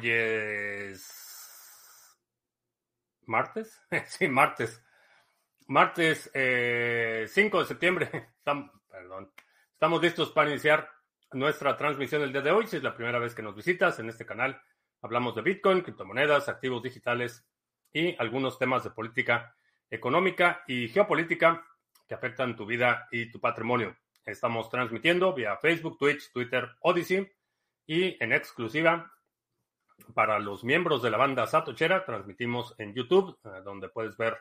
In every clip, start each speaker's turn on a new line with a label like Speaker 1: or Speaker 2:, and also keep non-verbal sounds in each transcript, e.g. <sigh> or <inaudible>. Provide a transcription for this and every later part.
Speaker 1: Hoy es martes. <laughs> sí, martes. Martes eh, 5 de septiembre. <laughs> Estamos, perdón. Estamos listos para iniciar nuestra transmisión del día de hoy. Si es la primera vez que nos visitas en este canal, hablamos de Bitcoin, criptomonedas, activos digitales y algunos temas de política económica y geopolítica que afectan tu vida y tu patrimonio. Estamos transmitiendo vía Facebook, Twitch, Twitter, Odyssey y en exclusiva para los miembros de la banda Satochera transmitimos en YouTube, eh, donde puedes ver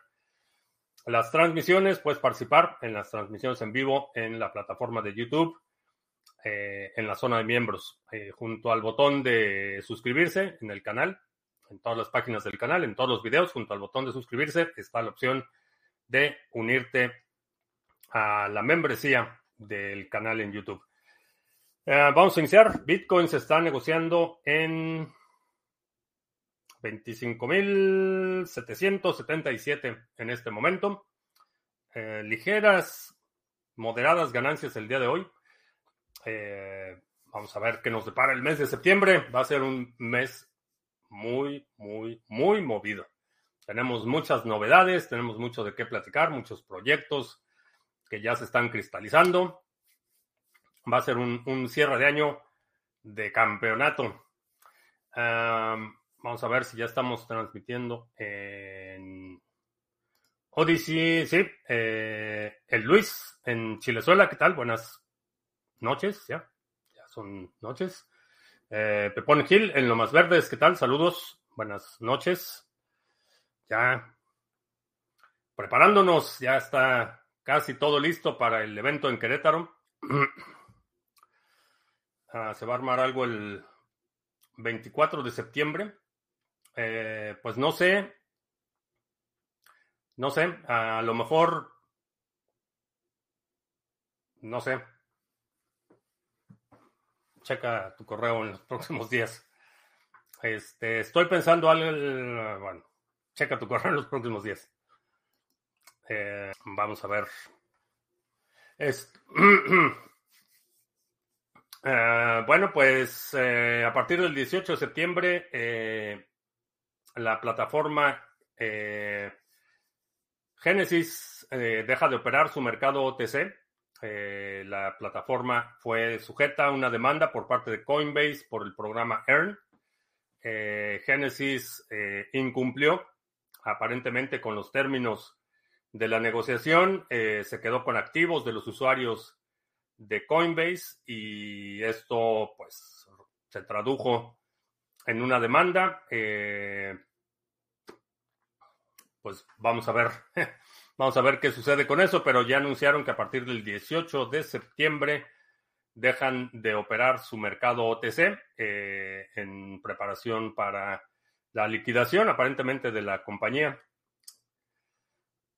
Speaker 1: las transmisiones, puedes participar en las transmisiones en vivo en la plataforma de YouTube, eh, en la zona de miembros, eh, junto al botón de suscribirse en el canal, en todas las páginas del canal, en todos los videos, junto al botón de suscribirse está la opción de unirte a la membresía del canal en YouTube. vamos a iniciar. Bitcoin se está negociando en 25.777 en este momento. Eh, ligeras, moderadas ganancias el día de hoy. Eh, vamos a ver qué nos depara el mes de septiembre. Va a ser un mes muy, muy, muy movido. Tenemos muchas novedades, tenemos mucho de qué platicar, muchos proyectos que ya se están cristalizando. Va a ser un, cierre de año de campeonato. Vamos a ver si ya estamos transmitiendo en Odyssey. Sí, eh, el Luis en Chilezuela, ¿qué tal? Buenas noches, ya, ya son noches. Eh, Pepón Gil en Lo Más Verdes, ¿qué tal? Saludos, buenas noches. Ya preparándonos, ya está casi todo listo para el evento en Querétaro. <clears throat> Ah, se va a armar algo el 24 de septiembre. Eh, pues no sé. No sé. A lo mejor. No sé. Checa tu correo en los <laughs> próximos días. Este, estoy pensando algo. Bueno, checa tu correo en los próximos días. Eh, vamos a ver. <clears throat> Eh, bueno, pues a partir del 18 de septiembre la plataforma eh, Genesis eh, deja de operar su mercado OTC. Eh, la plataforma fue sujeta a una demanda por parte de Coinbase por el programa Earn. Genesis incumplió aparentemente con los términos de la negociación. se quedó con activos de los usuarios de Coinbase y esto pues se tradujo en una demanda. Eh, pues vamos a ver, <laughs> vamos a ver qué sucede con eso, pero ya anunciaron que a partir del 18 de septiembre dejan de operar su mercado OTC eh, en preparación para la liquidación aparentemente de la compañía.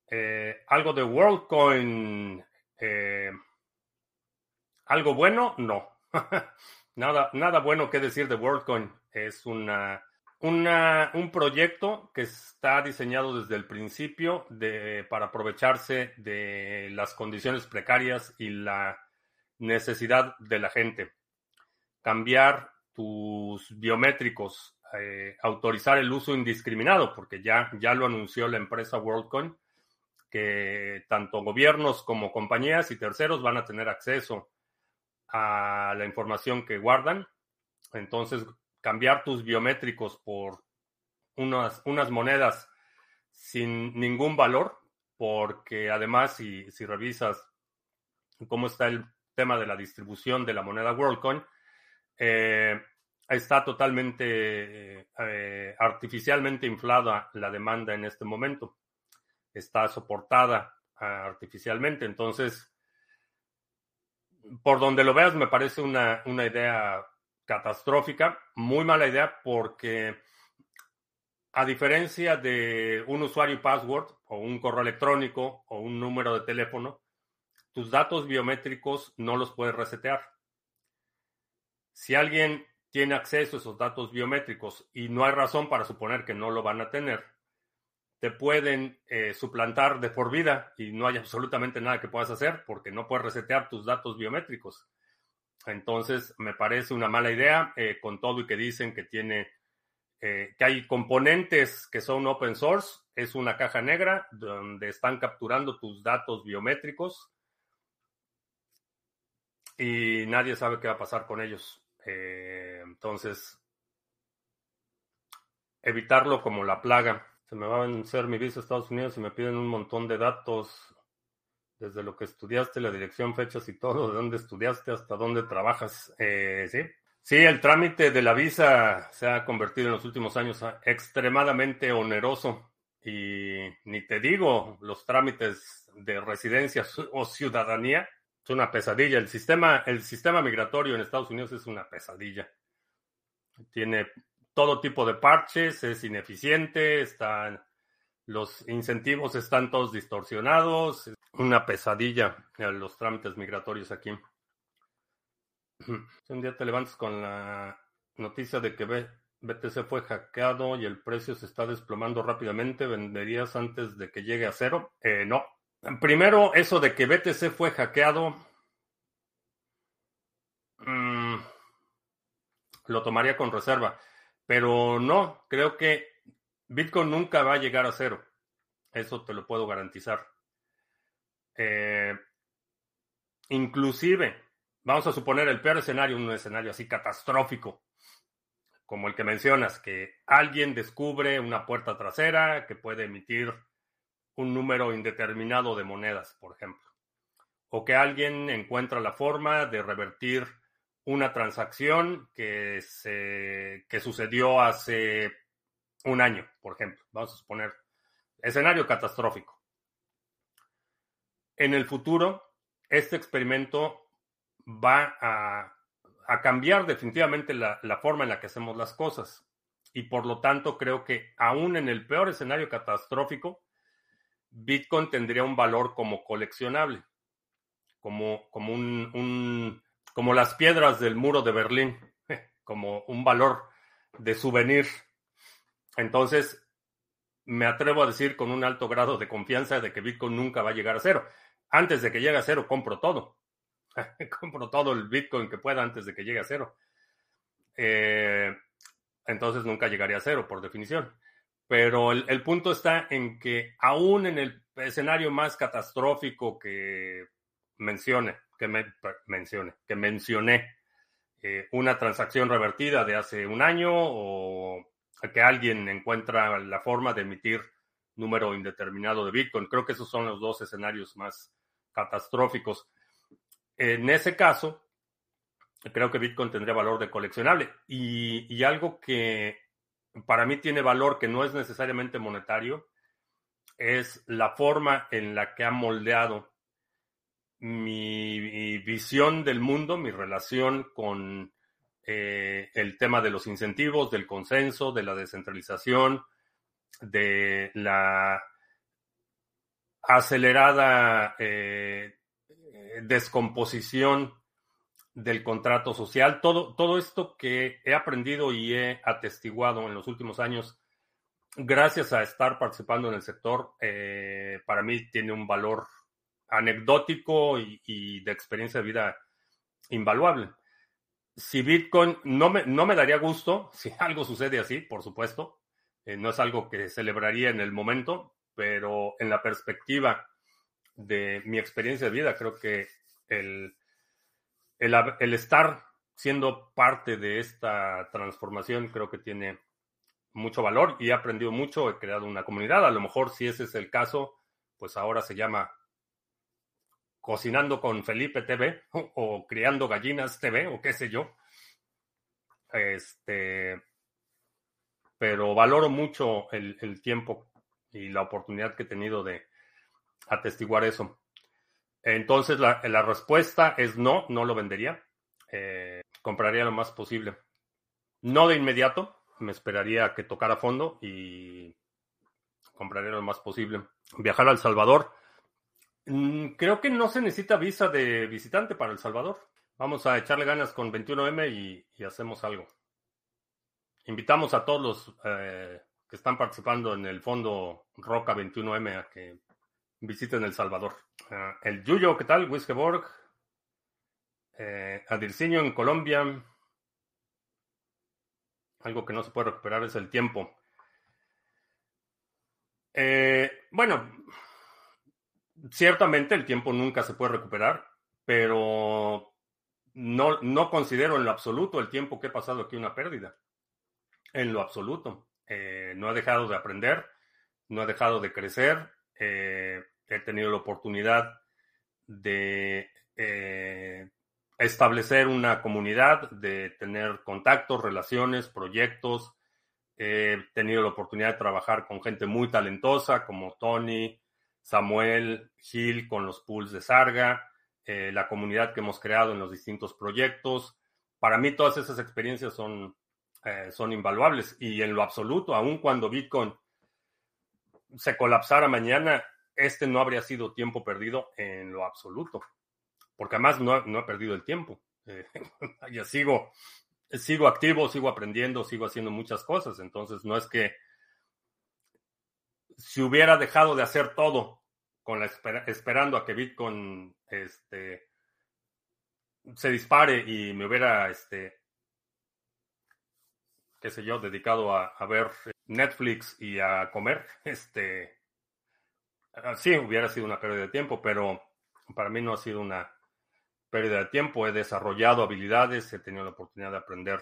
Speaker 1: Eh, algo de WorldCoin, algo bueno, no. <laughs> nada, nada bueno que decir de WorldCoin. Es una un proyecto que está diseñado desde el principio de, para aprovecharse de las condiciones precarias y la necesidad de la gente. Cambiar tus biométricos, eh, autorizar el uso indiscriminado, porque ya, ya lo anunció la empresa WorldCoin, que tanto gobiernos como compañías y terceros van a tener acceso a la información que guardan. Entonces, cambiar tus biométricos por unas, unas monedas sin ningún valor, porque además si, si revisas cómo está el tema de la distribución de la moneda WorldCoin, eh, está totalmente eh, artificialmente inflada la demanda en este momento. Está soportada ah, artificialmente. Entonces, por donde lo veas, me parece una, una idea catastrófica, muy mala idea porque a diferencia de un usuario y password o un correo electrónico o un número de teléfono, tus datos biométricos no los puedes resetear. Si alguien tiene acceso a esos datos biométricos y no hay razón para suponer que no lo van a tener, te pueden eh, suplantar de por vida y no hay absolutamente nada que puedas hacer porque no puedes resetear tus datos biométricos. Entonces, me parece una mala idea, eh, con todo y que dicen que tiene eh, que hay componentes que son open source, es una caja negra donde están capturando tus datos biométricos y nadie sabe qué va a pasar con ellos. Eh, entonces, evitarlo como la plaga. Se me va a vencer mi visa a Estados Unidos y me piden un montón de datos, desde lo que estudiaste, la dirección, fechas y todo, de dónde estudiaste hasta dónde trabajas. Eh, sí, Sí, el trámite de la visa se ha convertido en los últimos años extremadamente oneroso y ni te digo los trámites de residencia o ciudadanía. Es una pesadilla. El sistema, el sistema migratorio en Estados Unidos es una pesadilla. Tiene todo tipo de parches, es ineficiente, están, los incentivos están todos distorsionados. Una pesadilla los trámites migratorios aquí. Si un día te levantas con la noticia de que BTC fue hackeado y el precio se está desplomando rápidamente, ¿venderías antes de que llegue a cero? Eh, no. Primero, eso de que BTC fue hackeado, mm, lo tomaría con reserva. Pero no, creo que Bitcoin nunca va a llegar a cero. Eso te lo puedo garantizar. Eh, inclusive, vamos a suponer el peor escenario, un escenario así catastrófico, como el que mencionas, que alguien descubre una puerta trasera que puede emitir un número indeterminado de monedas, por ejemplo, o que alguien encuentra la forma de revertir una transacción que, se, que sucedió hace un año, por ejemplo. Vamos a suponer escenario catastrófico. En el futuro, este experimento va a, cambiar definitivamente la, forma en la que hacemos las cosas. Y por lo tanto, creo que aún en el peor escenario catastrófico, Bitcoin tendría un valor como coleccionable, como, como, un, como las piedras del muro de Berlín, <laughs> como un valor de souvenir. Entonces, me atrevo a decir con un alto grado de confianza de que Bitcoin nunca va a llegar a cero. Antes de que llegue a cero, compro todo. <laughs> compro todo el Bitcoin que pueda antes de que llegue a cero. Eh, entonces nunca llegaría a cero, por definición. Pero el, punto está en que aún en el escenario más catastrófico que mencione, que me, mencione, que mencioné, eh, una transacción revertida de hace un año o que alguien encuentra la forma de emitir número indeterminado de Bitcoin. Creo que esos son los dos escenarios más catastróficos. En ese caso, creo que Bitcoin tendría valor de coleccionable. Y, algo que para mí tiene valor que no es necesariamente monetario es la forma en la que ha moldeado mi, visión del mundo, mi relación con eh, el tema de los incentivos, del consenso, de la descentralización, de la acelerada eh, descomposición del contrato social, todo, todo esto que he aprendido y he atestiguado en los últimos años, gracias a estar participando en el sector, eh, para mí tiene un valor anecdótico y, de experiencia de vida invaluable. Si Bitcoin no me, no me daría gusto, <laughs> si algo sucede así, por supuesto, eh, no es algo que celebraría en el momento, pero en la perspectiva de mi experiencia de vida. Creo que el, el, estar siendo parte de esta transformación creo que tiene mucho valor y he aprendido mucho, he creado una comunidad. A lo mejor si ese es el caso, pues ahora se llama Cocinando con Felipe TV <laughs> o, Criando Gallinas TV o qué sé yo. Este, pero valoro mucho el tiempo y la oportunidad que he tenido de, atestiguar eso. Entonces la, respuesta es no, no lo vendería. Eh, compraría lo más posible. No de inmediato, me esperaría que tocara fondo y compraría lo más posible. Viajar a El Salvador. Mm, creo que no se necesita visa de visitante para El Salvador. Vamos a echarle ganas con 21M y, hacemos algo. Invitamos a todos los eh, que están participando en el fondo Roca 21M a que visiten El Salvador. Ah, el Yuyo, ¿qué tal? Wiskeborg. Eh, Adirciño en Colombia. Algo que no se puede recuperar es el tiempo. Eh, bueno, ciertamente el tiempo nunca se puede recuperar, pero no, no considero en lo absoluto el tiempo que he pasado aquí una pérdida. En lo absoluto. Eh, no he dejado de aprender, no he dejado de crecer, eh, he tenido la oportunidad de eh, establecer una comunidad, de tener contactos, relaciones, proyectos. He tenido la oportunidad de trabajar con gente muy talentosa como Tony, Samuel, Gil, con los pools de Sarga, eh, la comunidad que hemos creado en los distintos proyectos. Para mí todas esas experiencias son, eh, son invaluables y en lo absoluto, aun cuando Bitcoin se colapsara mañana, este no habría sido tiempo perdido en lo absoluto, porque además no, no he perdido el tiempo. Eh, <laughs> ya sigo, sigo activo, sigo aprendiendo, sigo haciendo muchas cosas, entonces no es que si hubiera dejado de hacer todo con la esperando a que Bitcoin este, se dispare y me hubiera, este, qué sé yo, dedicado a, a ver Netflix y a comer, <laughs> este, sí, hubiera sido una pérdida de tiempo, pero para mí no ha sido una pérdida de tiempo. He desarrollado habilidades, he tenido la oportunidad de aprender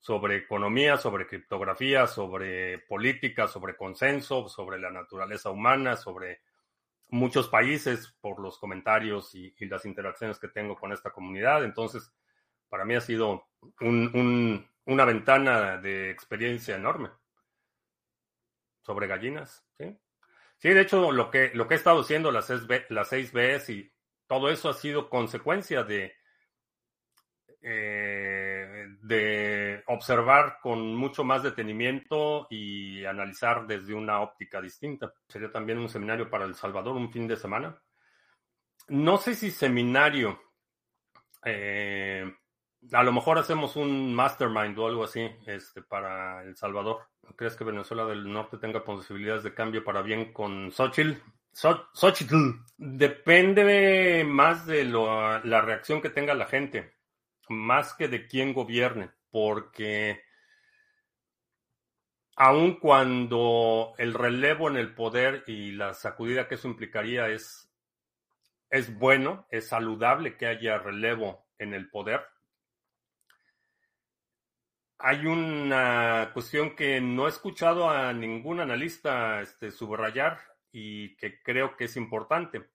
Speaker 1: sobre economía, sobre criptografía, sobre política, sobre consenso, sobre la naturaleza humana, sobre muchos países por los comentarios y, las interacciones que tengo con esta comunidad. Entonces, para mí ha sido una ventana de experiencia enorme sobre gallinas, ¿sí? Sí, de hecho, lo que, lo que he estado haciendo las, las 6 Bs y todo eso ha sido consecuencia de, eh, de observar con mucho más detenimiento y analizar desde una óptica distinta. Sería también un seminario para El Salvador, un fin de semana. No sé si seminario. Eh, a lo mejor hacemos un mastermind o algo así este, para El Salvador. ¿Crees que Venezuela del Norte tenga posibilidades de cambio para bien con Xochitl? Xochitl. Depende más de la reacción que tenga la gente, más que de quién gobierne, porque aun cuando el relevo en el poder y la sacudida que eso implicaría es, es bueno, es saludable que haya relevo en el poder, hay una cuestión que no he escuchado a ningún analista este, subrayar y que creo que es importante.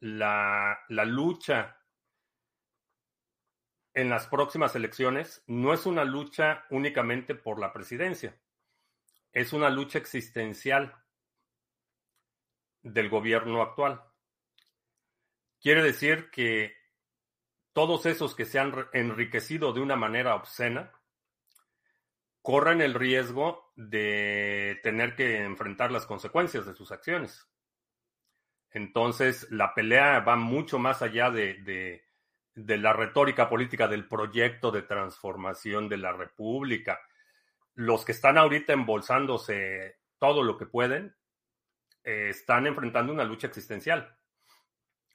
Speaker 1: La, la lucha en las próximas elecciones no es una lucha únicamente por la presidencia, es una lucha existencial del gobierno actual. Quiere decir que todos esos que se han enriquecido de una manera obscena, corren el riesgo de tener que enfrentar las consecuencias de sus acciones. Entonces, la pelea va mucho más allá de, la retórica política del proyecto de transformación de la República. Los que están ahorita embolsándose todo lo que pueden, eh, están enfrentando una lucha existencial.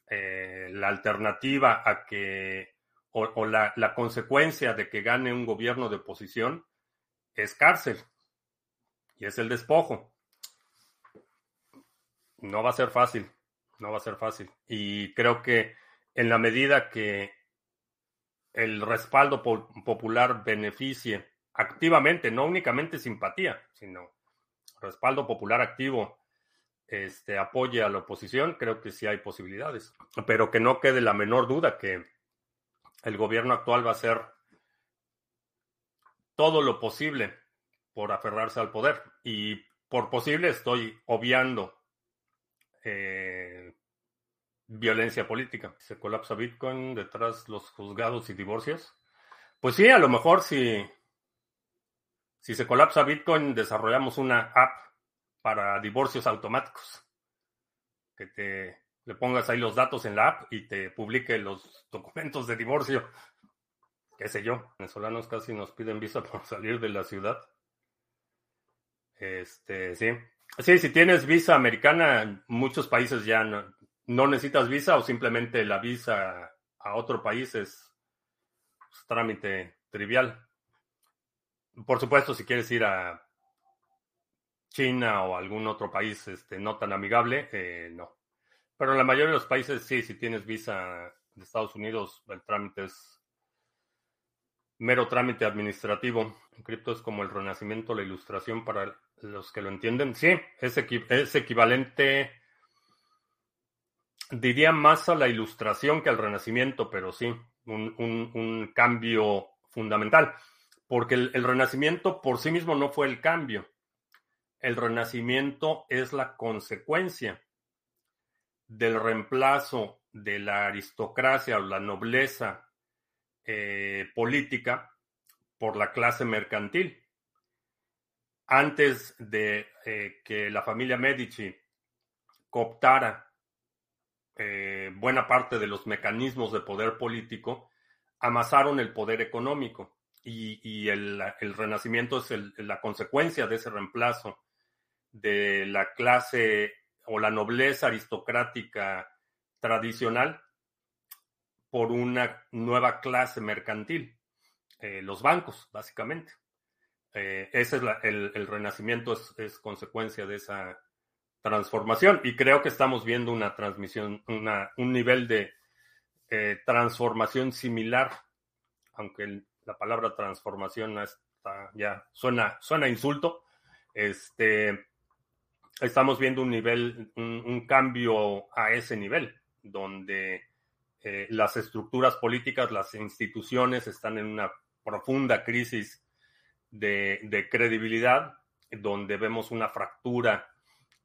Speaker 1: Eh, la alternativa a que, o, la, la consecuencia de que gane un gobierno de oposición, es cárcel y es el despojo. No va a ser fácil, no va a ser fácil. Y creo que en la medida que el respaldo popular beneficie activamente, no únicamente simpatía, sino respaldo popular activo, este, apoye a la oposición, creo que sí hay posibilidades. Pero que no quede la menor duda que el gobierno actual va a ser todo lo posible por aferrarse al poder. Y por posible estoy obviando eh, violencia política. Se colapsa Bitcoin detrás los juzgados y divorcios. Pues sí, a lo mejor si, si se colapsa Bitcoin, desarrollamos una app para divorcios automáticos. Que te le pongas ahí los datos en la app y te publique los documentos de divorcio qué sé yo, venezolanos casi nos piden visa <laughs> por salir de la ciudad. Este, sí. Sí, si tienes visa americana, muchos países ya no, necesitas visa o simplemente la visa a otro país es trámite trivial. por supuesto, si quieres ir a China o algún otro país este, no tan amigable, eh, no. Pero en la mayoría de los países sí, si tienes visa de Estados Unidos, el trámite es mero trámite administrativo. En cripto es como el renacimiento, la ilustración para los que lo entienden. Sí, es, es equivalente, diría más a la ilustración que al renacimiento, pero sí, un, cambio fundamental. Porque el renacimiento por sí mismo no fue el cambio. El renacimiento es la consecuencia del reemplazo de la aristocracia o la nobleza eh, política por la clase mercantil. Antes de eh, que la familia Medici cooptara eh, buena parte de los mecanismos de poder político, amasaron el poder económico y, el, renacimiento es la consecuencia de ese reemplazo de la clase o la nobleza aristocrática tradicional por una nueva clase mercantil, eh, los bancos, básicamente. Eh, ese es el, renacimiento, es, consecuencia de esa transformación y creo que estamos viendo una transmisión, un nivel de eh, transformación similar, aunque la palabra transformación está, ya suena, suena insulto. Este, estamos viendo un nivel, un, cambio a ese nivel, donde eh, las estructuras políticas, las instituciones están en una profunda crisis de, credibilidad, donde vemos una fractura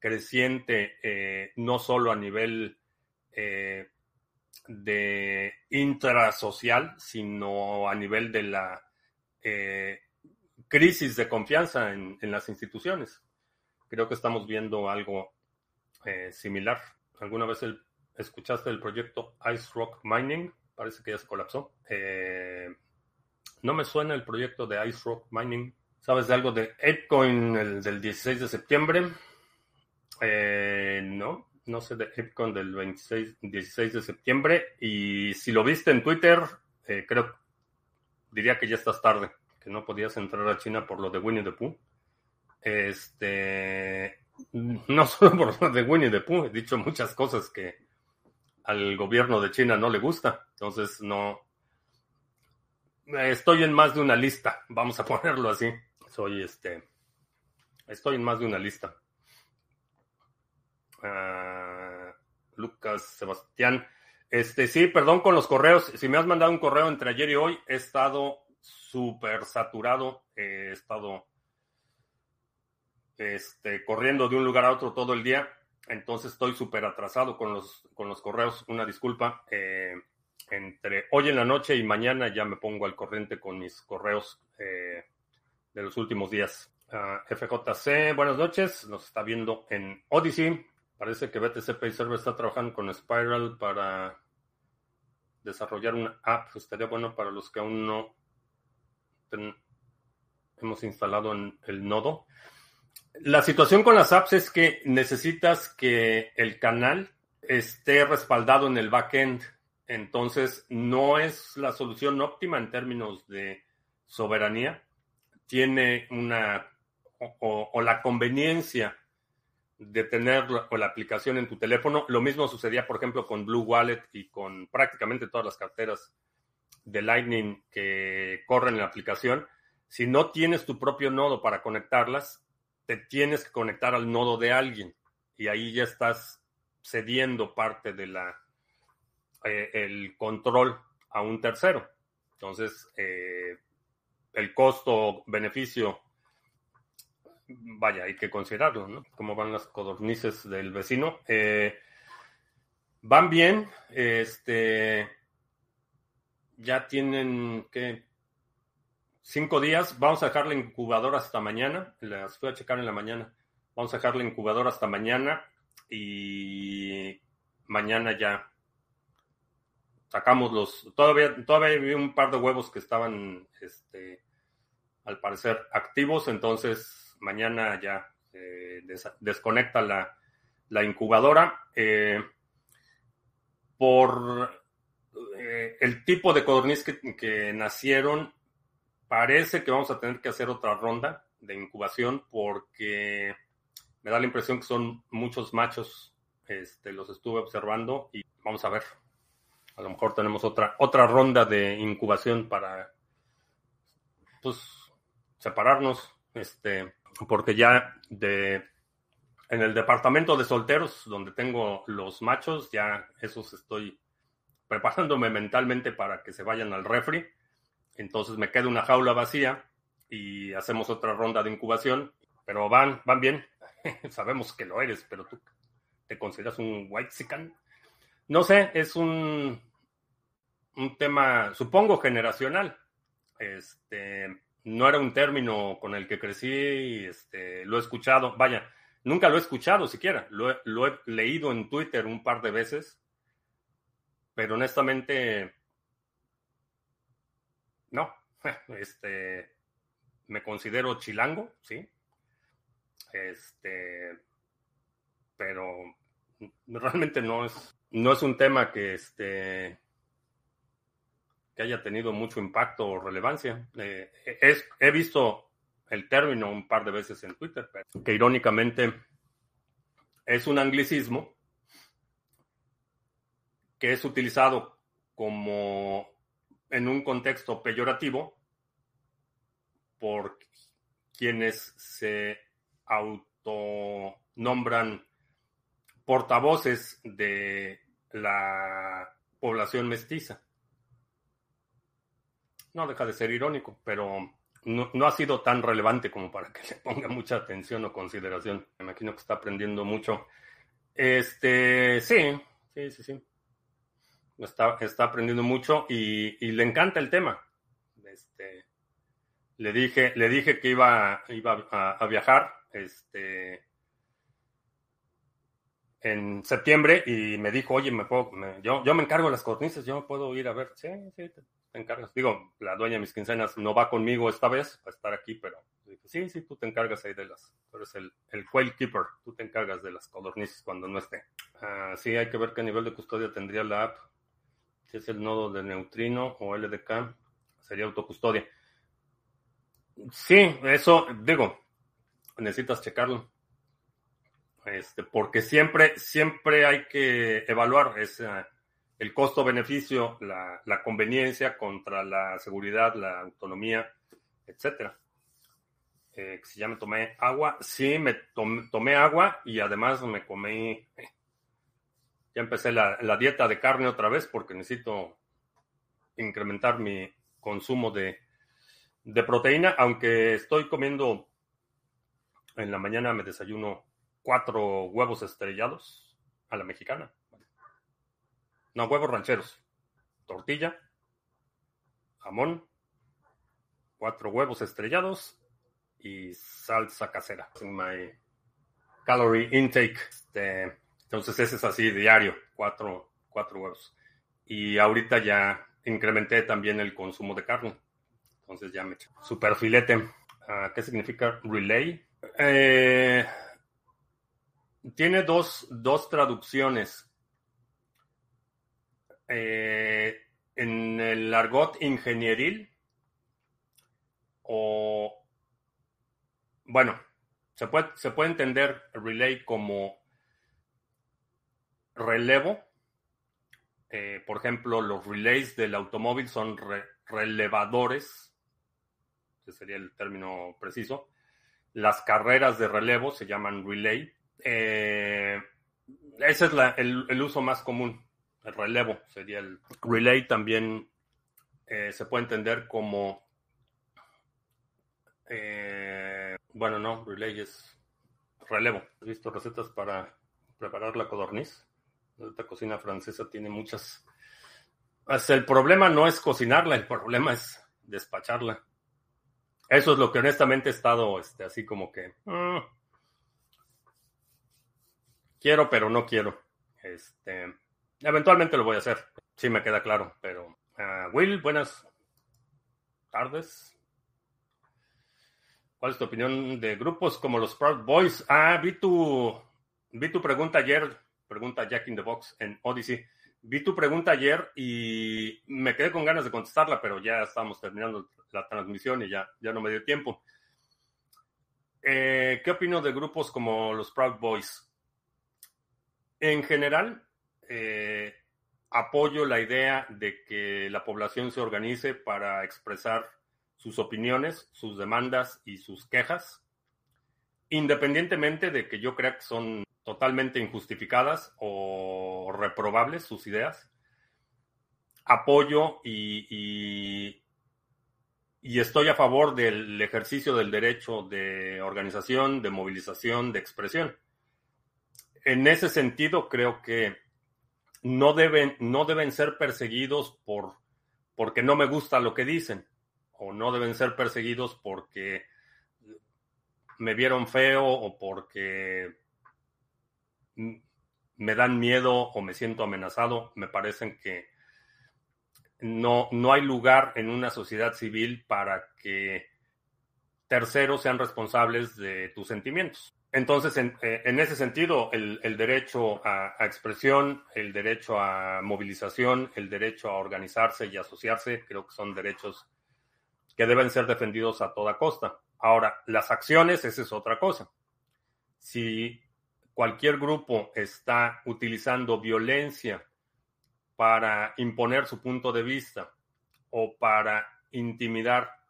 Speaker 1: creciente, eh, no solo a nivel eh, de intrasocial, sino a nivel de la crisis de confianza en las instituciones creo que estamos viendo algo eh, similar. ¿Alguna vez escuchaste el proyecto Ice Rock Mining? Parece que ya se colapsó. Eh, no me suena el proyecto de Ice Rock Mining. ¿Sabes de algo de ApeCoin el, del 16 de septiembre? Eh, no, no sé de ApeCoin del 26, 16 de septiembre. Y si lo viste en Twitter, creo, diría que ya estás tarde, que no podías entrar a China por lo de Winnie the Pooh. Este, <laughs> no solo por lo de Winnie the Pooh, he dicho muchas cosas que al gobierno de China no le gusta. Entonces, no. Estoy en más de una lista, vamos a <laughs> ponerlo así. Soy este. Estoy en más de una lista. Ah, Lucas Sebastián. Este, sí, perdón con los correos. Si me has mandado un correo entre ayer y hoy, he estado súper saturado. He estado este, corriendo de un lugar a otro todo el día. Entonces estoy súper atrasado con los, con los correos. Una disculpa. Eh, entre hoy en la noche y mañana ya me pongo al corriente con mis correos eh, de los últimos días. Ah, FJC, buenas noches. Nos está viendo en Odyssey. Parece que BTC Pay Server está trabajando con Spiral para desarrollar una app. Estaría bueno para los que aún no hemos instalado en el nodo. La situación con las apps es que necesitas que el canal esté respaldado en el backend. Entonces, no es la solución óptima en términos de soberanía. Tiene una o, la conveniencia de tener la, la, aplicación en tu teléfono. Lo mismo sucedía, por ejemplo, con Blue Wallet y con prácticamente todas las carteras de Lightning que corren en la aplicación. Si no tienes tu propio nodo para conectarlas, te tienes que conectar al nodo de alguien y ahí ya estás cediendo parte de la eh, el control a un tercero. Entonces, eh, el costo-beneficio, vaya, hay que considerarlo, ¿no? ¿Cómo van las codornices del vecino? Eh, van bien, este, ya tienen que cinco días. Vamos a dejar la incubadora hasta mañana. Las fui a checar en la mañana. Vamos a dejar la incubadora hasta mañana y mañana ya sacamos los. Todavía, todavía vi un par de huevos que estaban, este, al parecer, activos. Entonces, mañana ya eh, desconecta la, la incubadora. Eh, por eh, el tipo de codorniz que, que nacieron, parece que vamos a tener que hacer otra ronda de incubación porque me da la impresión que son muchos machos. Este, los estuve observando y vamos a ver. A lo mejor tenemos otra, otra ronda de incubación para pues separarnos. Este, porque ya de en el departamento de solteros, donde tengo los machos, ya esos estoy preparándome mentalmente para que se vayan al refri. Entonces me queda una jaula vacía y hacemos otra ronda de incubación. Pero van, van bien. <laughs> Sabemos que lo eres, pero tú te consideras un white sican. No sé, es un, un tema, supongo, generacional. Este, no era un término con el que crecí, este, lo he escuchado, vaya, nunca lo he escuchado siquiera, lo he, lo he leído en Twitter un par de veces, pero honestamente, no, <laughs> este, me considero chilango, sí, este, pero realmente no es, no es un tema que, este, que haya tenido mucho impacto o relevancia. Eh, es, he visto el término un par de veces en Twitter, que irónicamente es un anglicismo que es utilizado como en un contexto peyorativo por quienes se autonombran portavoces de la población mestiza no deja de ser irónico, pero no, ha sido tan relevante como para que <laughs> le ponga mucha atención o consideración. Me imagino que está aprendiendo mucho. Este, sí, sí, sí, sí. Está, está aprendiendo mucho y, le encanta el tema. Este, le dije, le dije que iba, iba a, viajar, este, en septiembre y me dijo, oye, me puedo, yo, yo me encargo de las cornisas, yo me puedo ir a ver. Sí, sí, encargas. Digo, la dueña de mis quincenas no va conmigo esta vez para estar aquí, pero sí, sí, tú te encargas ahí de las, tú eres el, el quail keeper, tú te encargas de las codornices cuando no esté. Ah, sí, hay que ver qué nivel de custodia tendría la app. Si es el nodo de neutrino o LDK, sería autocustodia. Sí, eso, digo, necesitas checarlo. Este, porque siempre, siempre hay que evaluar esa el costo-beneficio, la, conveniencia contra la seguridad, la autonomía, etcétera. Eh, si ya me tomé agua, sí, me tomé, agua y además me comí, ya empecé la, dieta de carne otra vez porque necesito incrementar mi consumo de, de proteína, aunque estoy comiendo en la mañana me desayuno cuatro huevos estrellados a la mexicana. No, huevos rancheros. Tortilla, jamón, cuatro huevos estrellados y salsa casera. My calorie intake. Este, entonces ese es así diario, cuatro, cuatro huevos. Y ahorita ya incrementé también el consumo de carne. Entonces ya me eché super filete. Ah, ¿Qué significa relay? Eh, tiene dos, dos traducciones. Eh, en el argot ingenieril o, bueno, se puede, se puede entender relay como relevo. Eh, por ejemplo, los relays del automóvil son relevadores, ese sería el término preciso. Las carreras de relevo se llaman relay. Eh, ese es el, uso más común el relevo sería el relay también eh, se puede entender como eh, bueno no relay es relevo. He visto recetas para preparar la codorniz. Esta cocina francesa tiene muchas el problema no es cocinarla el problema es despacharla. Eso es lo que honestamente he estado este, así como que mm, quiero pero no quiero este Eventualmente lo voy a hacer, sí me queda claro, pero... Ah, Will, buenas tardes. ¿Cuál es tu opinión de grupos como los Proud Boys? Ah, vi tu, vi tu pregunta ayer, pregunta Jack in the Box en Odyssey. vi tu pregunta ayer y me quedé con ganas de contestarla, pero ya estamos terminando la transmisión y ya, ya no me dio tiempo. Eh, ¿Qué opino de grupos como los Proud Boys? En general, eh, apoyo la idea de que la población se organice para expresar sus opiniones, sus demandas y sus quejas, independientemente de que yo crea que son totalmente injustificadas o reprobables sus ideas. Apoyo y, y, y, estoy a favor del ejercicio del derecho de organización, de movilización, de expresión. En ese sentido, creo que no deben, no deben ser perseguidos por, porque no me gusta lo que dicen, o no deben ser perseguidos porque me vieron feo o porque me dan miedo o me siento amenazado. Me parecen que no, no hay lugar en una sociedad civil para que terceros sean responsables de tus sentimientos. Entonces, en, eh, ese sentido, el, derecho a, expresión, el derecho a movilización, el derecho a organizarse y asociarse, creo que son derechos que deben ser defendidos a toda costa. Ahora, las acciones, esa es otra cosa. Si cualquier grupo está utilizando violencia para imponer su punto de vista o para intimidar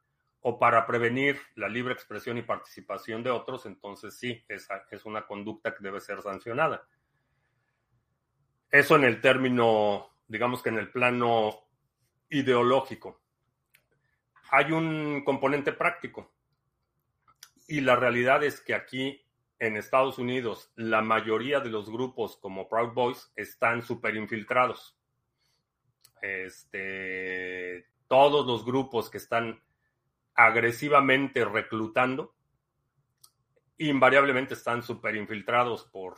Speaker 1: o para prevenir la libre expresión y participación de otros, entonces sí, esa es una conducta que debe ser sancionada. Eso en el término, digamos que en el plano ideológico. Hay un componente práctico y la realidad es que aquí en Estados Unidos la mayoría de los grupos como Proud Boys están súper infiltrados. Este, todos los grupos que están agresivamente reclutando, invariablemente están súper infiltrados por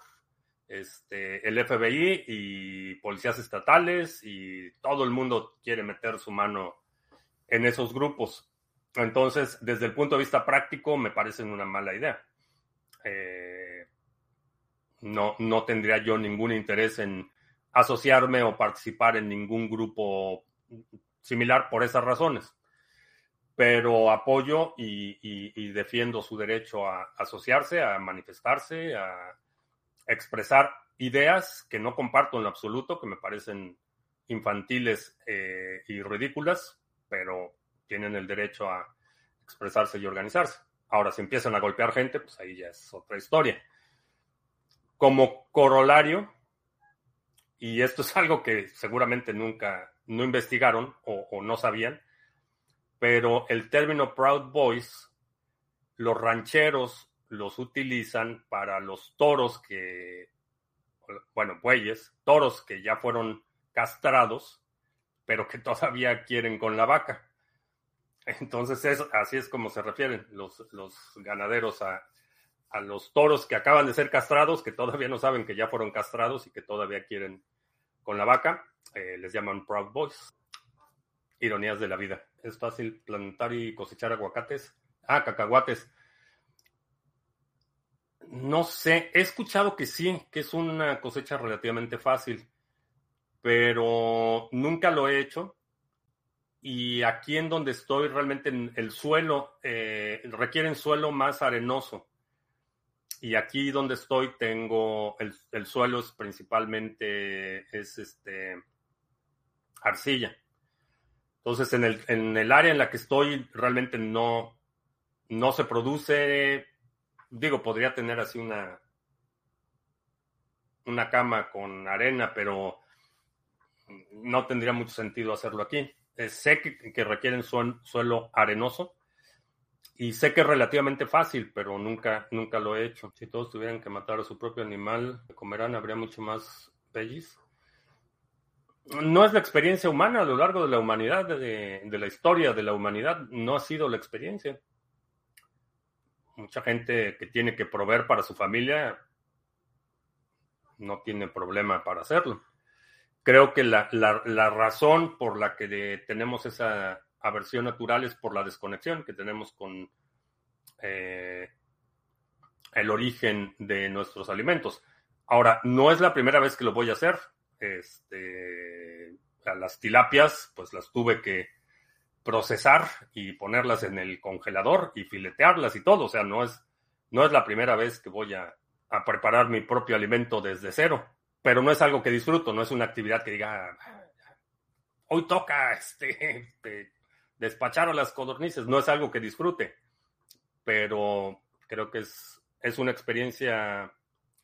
Speaker 1: este, el FBI y policías estatales y todo el mundo quiere meter su mano en esos grupos. Entonces, desde el punto de vista práctico, me parecen una mala idea. Eh, no, no tendría yo ningún interés en asociarme o participar en ningún grupo similar por esas razones pero apoyo y, defiendo su derecho a, asociarse, a manifestarse, a expresar ideas que no comparto en lo absoluto, que me parecen infantiles eh, y ridículas, pero tienen el derecho a expresarse y organizarse. Ahora, si empiezan a golpear gente, pues ahí ya es otra historia. Como corolario, y esto es <laughs> algo que seguramente nunca no investigaron o no sabían, pero el término Proud Boys, los rancheros los utilizan para los toros que, bueno, bueyes, toros que ya fueron castrados, pero que todavía quieren con la vaca. Entonces, es, así es como se refieren los, los ganaderos a, a los toros que acaban de ser castrados, que todavía no saben que ya fueron castrados y que todavía quieren con la vaca. Eh, les llaman Proud Boys. Ironías de la vida es fácil plantar y cosechar aguacates. Ah, cacahuates. No sé, he escuchado que sí, que es una cosecha relativamente fácil, pero nunca lo he hecho. Y aquí en donde estoy, realmente el suelo eh, requiere un suelo más arenoso. Y aquí donde estoy tengo el, el suelo es principalmente es este arcilla. Entonces, en el, en el área en la que estoy, realmente no, no se produce, digo, podría tener así una, una cama con arena, pero no tendría mucho sentido hacerlo aquí. Eh, sé que, requieren suelo arenoso y sé que es relativamente fácil, pero nunca, nunca lo he hecho. Si todos tuvieran que matar a su propio animal, comerán, habría mucho más pellis no es la experiencia humana a lo largo de la humanidad, de, la historia de la humanidad, no ha sido la experiencia. Mucha gente que tiene que proveer para su familia no tiene problema para hacerlo. Creo que la, razón por la que tenemos esa aversión natural es por la desconexión que tenemos con eh, el origen de nuestros alimentos. Ahora, no es la primera vez que lo voy a hacer Este, las tilapias, pues las tuve que procesar y ponerlas en el congelador y filetearlas y todo. O sea, no es, no es la primera vez que voy a, a preparar mi propio alimento desde cero. Pero no es algo que disfruto, no es una actividad que diga, hoy toca <laughs> este, este, despachar a las codornices, no es algo que disfrute. Pero creo que es, es una experiencia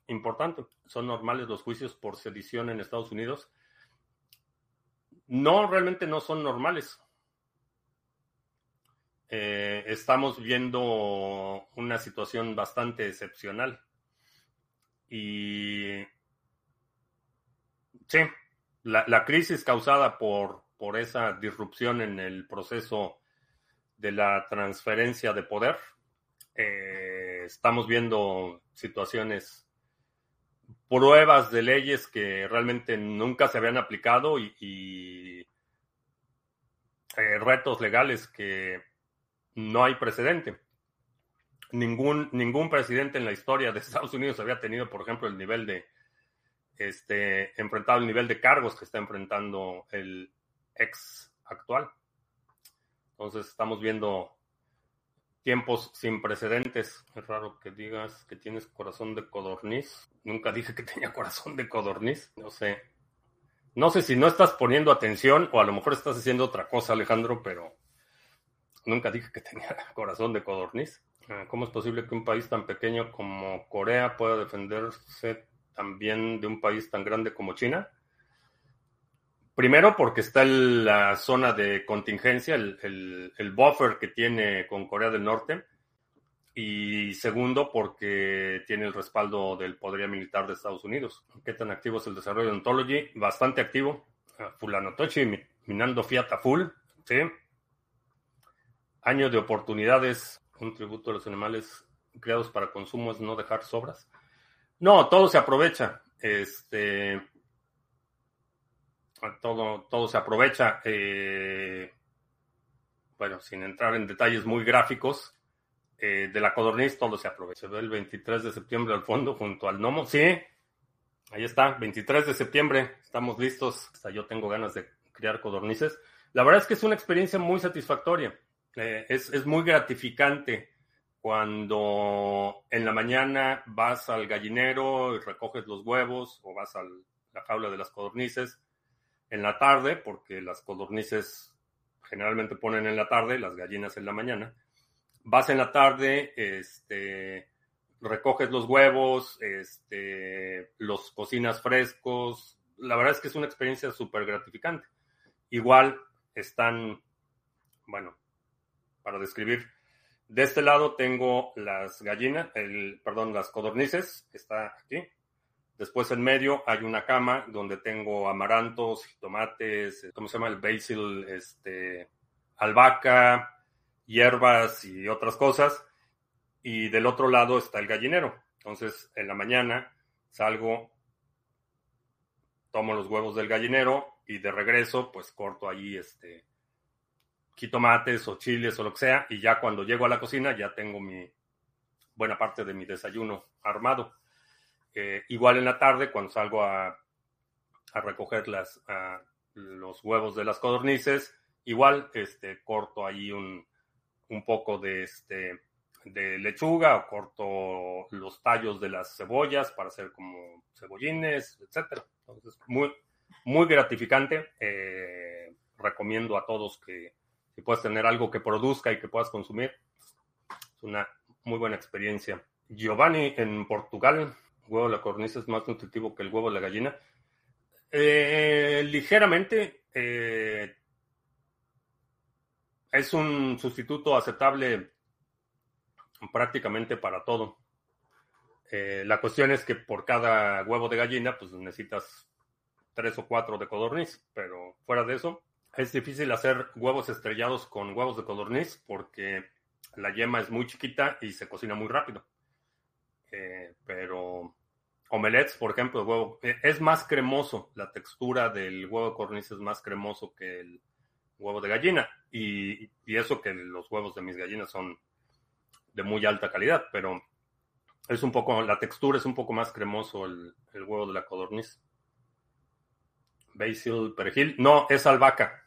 Speaker 1: importante. Son normales los juicios por sedición en Estados Unidos. No, realmente no son normales. Eh, estamos viendo una situación bastante excepcional. Y sí, la, la crisis causada por, por esa disrupción en el proceso de la transferencia de poder, eh, estamos viendo situaciones, pruebas de leyes que realmente nunca se habían aplicado y, eh, retos legales que no hay precedente. Ningún, ningún presidente en la historia de Estados Unidos había tenido, por ejemplo, el nivel de, este, enfrentado el nivel de cargos que está enfrentando el ex actual. Entonces estamos viendo tiempos sin precedentes. Es raro que digas que tienes corazón de codorniz. Nunca dije que <laughs> tenía corazón de codorniz. No sé. No sé si no estás poniendo atención o a lo mejor estás haciendo otra cosa, Alejandro, pero Nunca dije que tenía <laughs> corazón de codorniz. Ah, ¿Cómo es posible que un país tan pequeño como Corea pueda defenderse también de un país tan grande como China? Primero, porque está la zona de contingencia, el, buffer que tiene con Corea del Norte. Y segundo, porque tiene el respaldo del poderío militar de Estados Unidos. ¿Qué tan activo es el desarrollo de Ontology? Bastante activo. Fulano Tochi minando Fiat a full. Sí, Año de oportunidades, un tributo a los animales creados para consumo es no dejar sobras. No, todo se aprovecha. Este, todo, todo se aprovecha. Eh, bueno, sin entrar en detalles muy gráficos, eh, de la codorniz todo se aprovecha. Se el 23 de septiembre al fondo junto al gnomo. Sí, ahí está, 23 de septiembre. Estamos listos. Hasta yo tengo ganas de criar codornices. La verdad es que es una experiencia muy satisfactoria. Eh, es, muy gratificante cuando en la mañana vas al gallinero y recoges los huevos o vas a la jaula de las codornices en la tarde, porque las codornices generalmente ponen en la tarde, las gallinas en la mañana. Vas en la tarde, este, recoges los huevos, este, los cocinas frescos. La verdad es que es una experiencia súper gratificante. Igual están, bueno, para describir. De este lado tengo las gallinas, el, perdón, las codornices, está aquí. Después en medio hay una cama donde tengo amarantos, tomates, ¿cómo se llama? El basil, este, albahaca, hierbas y otras cosas. Y del otro lado está el gallinero. Entonces, en la mañana salgo, tomo los huevos del gallinero y de regreso, pues corto allí este, tomates o chiles o lo que sea, y ya cuando llego a la cocina ya tengo mi buena parte de mi desayuno armado. Eh, igual en la tarde, cuando salgo a, a recoger las, los huevos de las codornices, igual este, corto ahí un, un poco de, este, de lechuga o corto los tallos de las cebollas para hacer como cebollines, etcétera. Entonces, muy, muy gratificante. Eh, recomiendo a todos que, si puedes tener algo que produzca y que puedas consumir, es una muy buena experiencia. Giovanni en Portugal, huevo de la cornisa es más nutritivo que el huevo de la gallina. Eh, ligeramente eh, es un sustituto aceptable prácticamente para todo. Eh, la cuestión es que por cada huevo de gallina, pues necesitas tres o cuatro de codorniz, pero fuera de eso, es difícil hacer huevos estrellados con huevos de codorniz porque la yema es muy chiquita y se cocina muy rápido. Eh, pero omelets, por ejemplo, huevo, eh, es más cremoso. La textura del huevo de codorniz es más cremoso que el huevo de gallina. Y, eso que los huevos de mis gallinas son de muy alta calidad, pero es un poco, la textura es un poco más cremoso el, el huevo de la codorniz. Basil, perejil. No, es albahaca.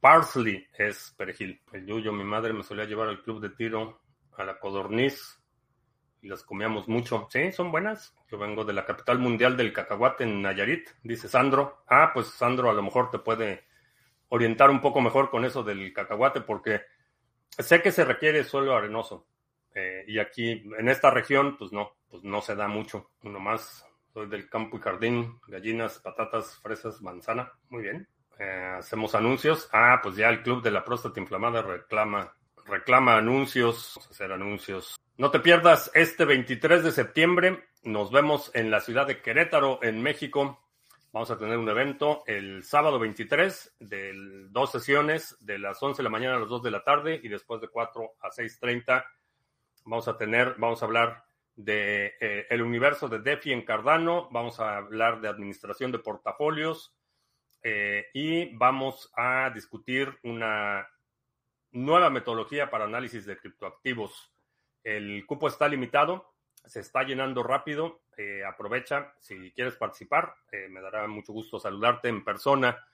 Speaker 1: Parsley es perejil. El yuyo, mi madre me solía llevar al club de tiro a la codorniz y las comíamos mucho. Sí, son buenas. Yo vengo de la capital mundial del cacahuate en Nayarit, dice Sandro. Ah, pues Sandro a lo mejor te puede orientar un poco mejor con eso del cacahuate porque sé que se requiere suelo arenoso. Eh, y aquí, en esta región, pues no, pues no se da mucho. Uno más, soy del campo y jardín, gallinas, patatas, fresas, manzana. Muy bien. Eh, hacemos anuncios. Ah, pues ya el Club de la Próstata Inflamada reclama, reclama anuncios. Vamos a hacer anuncios. No te pierdas este 23 de septiembre. Nos vemos en la ciudad de Querétaro, en México. Vamos a tener un evento el sábado 23 de dos sesiones de las 11 de la mañana a las 2 de la tarde y después de 4 a 6.30 vamos a tener, vamos a hablar de eh, el universo de DeFi en Cardano, vamos a hablar de administración de portafolios eh, y vamos a discutir una nueva metodología para análisis de criptoactivos. El cupo está limitado, se está llenando rápido eh, aprovecha, si quieres participar, eh, me dará mucho gusto saludarte en persona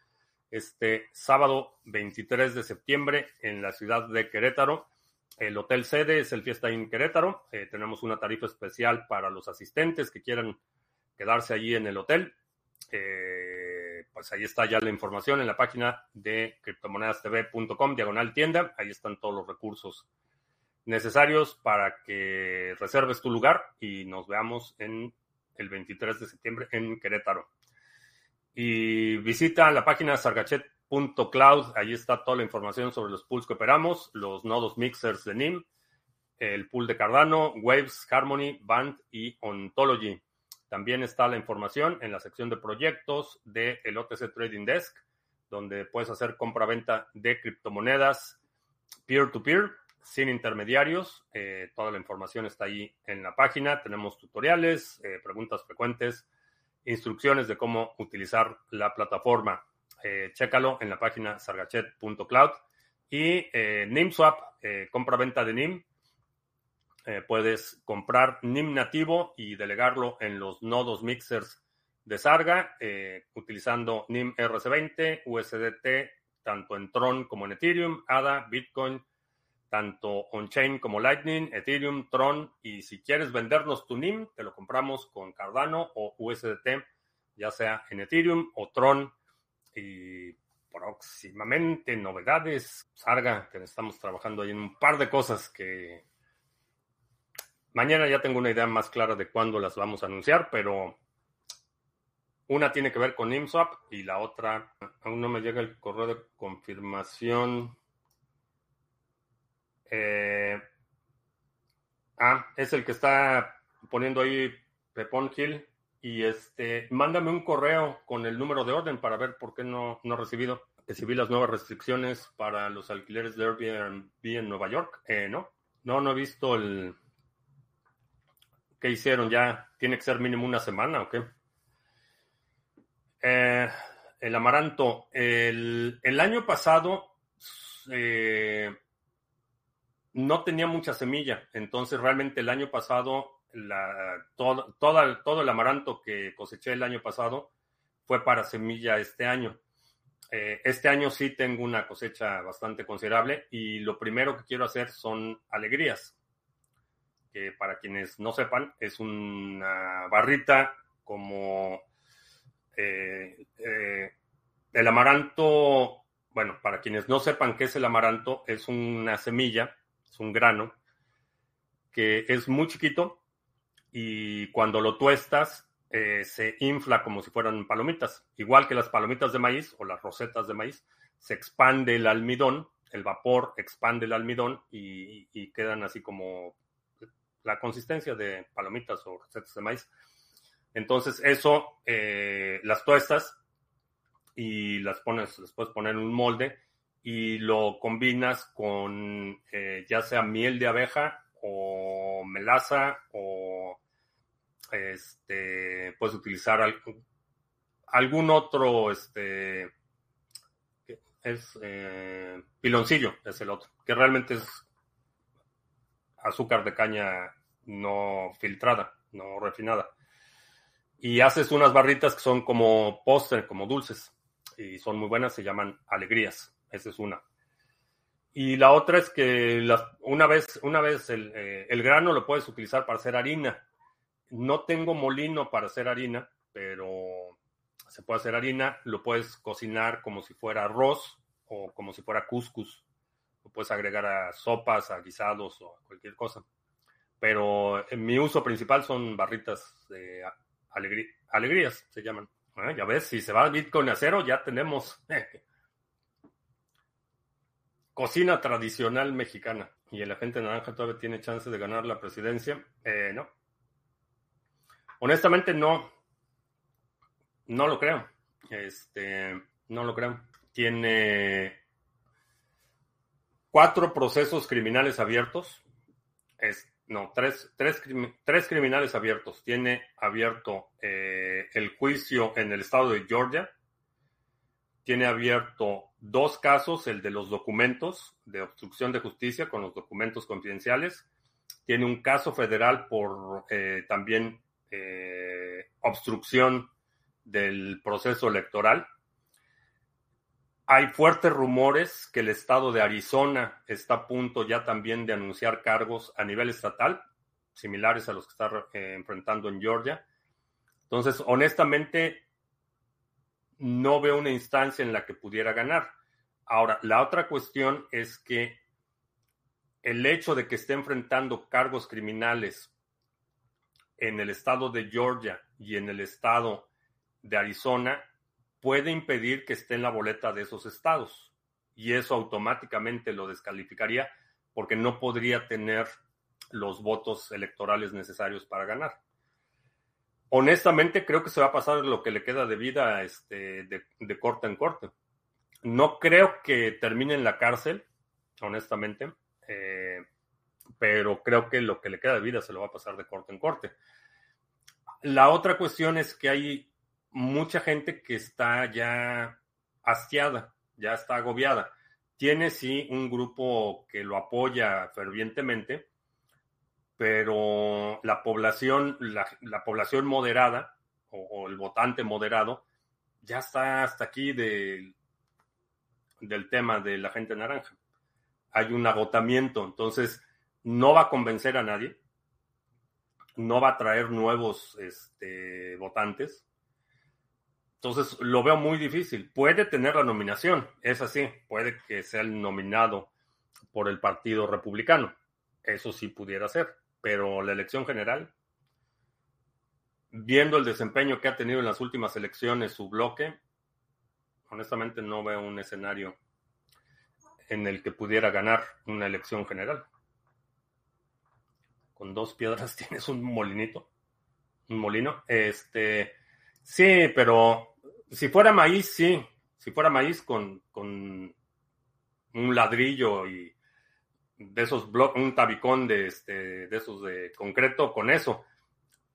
Speaker 1: este sábado 23 de septiembre en la ciudad de Querétaro. El hotel sede es el Fiesta en Querétaro. Eh, tenemos una tarifa especial para los asistentes que quieran quedarse allí en el hotel. pues ahí está ya la información en la página de criptomonedastv.com, diagonal tienda. Ahí están todos los recursos necesarios para que reserves tu lugar y nos veamos en el 23 de septiembre en Querétaro. Y visita la página sargachet.cloud, ahí está toda la información sobre los pools que operamos, los nodos mixers de NIM, el pool de Cardano, Waves, Harmony, Band y Ontology. También está la información en la sección de proyectos de el OTC Trading Desk, donde puedes hacer compra-venta de criptomonedas peer-to-peer sin intermediarios. Eh, toda la información está ahí en la página. Tenemos tutoriales, eh, preguntas frecuentes, instrucciones de cómo utilizar la plataforma. Eh, chécalo en la página sargachet.cloud. Y NIMSwap, compra-venta de NIM. puedes comprar NIM nativo y delegarlo en los nodos mixers de Sarga utilizando NIM RC20, USDT, tanto en Tron como en Ethereum, ADA, Bitcoin, tanto on-chain como Lightning, Ethereum, Tron, y si quieres vendernos tu NIM, te lo compramos con Cardano o USDT, ya sea en Ethereum o Tron. Y próximamente novedades, Sarga, que estamos trabajando ahí en un par de cosas que mañana ya tengo una idea más clara de cuándo las vamos a anunciar, pero una tiene que ver con NIMSwap y la otra, aún no me llega el correo de confirmación eh, ah, es el que está poniendo ahí Pepón Gil. Y este, mándame un correo con el número de orden para ver por qué no, no he recibido. Recibí las nuevas restricciones para los alquileres de Airbnb en Nueva York. Eh, no, no, no he visto el. ¿Qué hicieron? ¿Ya tiene que ser mínimo una semana o qué? Eh, el amaranto. El, el año pasado eh, no tenía mucha semilla, entonces realmente el año pasado, la, todo, todo el amaranto que coseché el año pasado fue para semilla este año. Eh, este año sí tengo una cosecha bastante considerable y lo primero que quiero hacer son alegrías, que para quienes no sepan es una barrita como eh, eh, el amaranto, bueno, para quienes no sepan qué es el amaranto, es una semilla es un grano que es muy chiquito y cuando lo tuestas eh, se infla como si fueran palomitas. Igual que las palomitas de maíz o las rosetas de maíz, se expande el almidón, el vapor expande el almidón y, quedan así como la consistencia de palomitas o rosetas de maíz. Entonces eso eh, las tuestas y las pones, les puedes poner en un molde y lo combinas con eh, ya sea miel de abeja o melaza o este puedes utilizar algún, otro este es eh, piloncillo es el otro que realmente es azúcar de caña no filtrada no refinada Y haces unas barritas que son como póster, como dulces. Y son muy buenas, se llaman alegrías. Esa es una. Y la otra es que una vez, una vez el, eh, el, grano lo puedes utilizar para hacer harina. No tengo molino para hacer harina, pero se puede hacer harina. Lo puedes cocinar como si fuera arroz o como si fuera couscous. Lo puedes agregar a sopas, a guisados o a cualquier cosa. Pero en mi uso principal son barritas de alegrías, se llaman. Ah, ya ves, si se va Bitcoin a cero, ya tenemos <laughs> cocina tradicional mexicana. ¿Y el agente naranja todavía tiene chance de ganar la presidencia? Eh, no. Honestamente, no. No lo creo. Este, no lo creo. Tiene cuatro procesos criminales abiertos. Es, no, tres, tres, tres, criminales abiertos. Tiene abierto eh, el juicio en el estado de Georgia. Tiene abierto dos casos, el de los documentos de obstrucción de justicia con los documentos confidenciales. Tiene un caso federal por eh, también eh, obstrucción del proceso electoral. Hay fuertes rumores que el estado de Arizona está a punto ya también de anunciar cargos a nivel estatal, similares a los que está eh, enfrentando en Georgia. Entonces, honestamente, no veo una instancia en la que pudiera ganar. Ahora, la otra cuestión es que el hecho de que esté enfrentando cargos criminales en el estado de Georgia y en el estado de Arizona puede impedir que esté en la boleta de esos estados. Y eso automáticamente lo descalificaría porque no podría tener los votos electorales necesarios para ganar honestamente creo que se va a pasar lo que le queda de vida este, de, corte en corte. No creo que termine en la cárcel, honestamente, eh, pero creo que lo que le queda de vida se lo va a pasar de corte en corte. La otra cuestión es que hay mucha gente que está ya hastiada, ya está agobiada. Tiene sí un grupo que lo apoya fervientemente, pero la población, la, población moderada o, el votante moderado ya está hasta aquí del tema de la gente naranja. Hay un agotamiento, entonces no va a convencer a nadie, no va a traer nuevos este, votantes. Entonces lo veo muy difícil. Puede tener la nominación, es así, puede que sea el nominado por el Partido Republicano. Eso sí pudiera ser pero la elección general, viendo el desempeño que ha tenido en las últimas elecciones su bloque, honestamente no veo un escenario en el que pudiera ganar una elección general. Con dos piedras <laughs> tienes un molinito, un molino. Este, sí, pero si fuera maíz, sí. Si fuera maíz con, con un ladrillo y de esos bloques, un tabicón de, este, de esos de concreto con eso.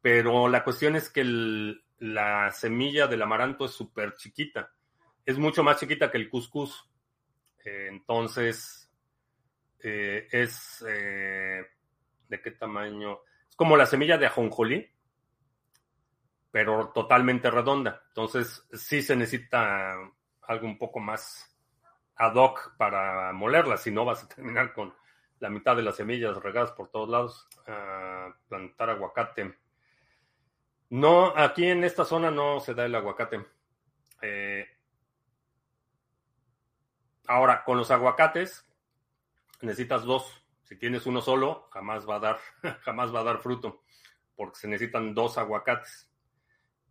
Speaker 1: Pero la cuestión es que la semilla del amaranto es súper chiquita. Es mucho más chiquita que el cuscús. Eh, entonces, eh, es... Eh, ¿De qué tamaño? Es como la semilla de ajonjolí, pero totalmente redonda. Entonces, sí se necesita algo un poco más ad hoc para molerla, si no vas a terminar con la mitad de las semillas regadas por todos lados. plantar aguacate. No, aquí en esta zona no se da el aguacate. Eh, ahora, con los aguacates necesitas dos. Si tienes uno solo, jamás va a dar, <laughs> jamás va a dar fruto, porque se necesitan dos aguacates.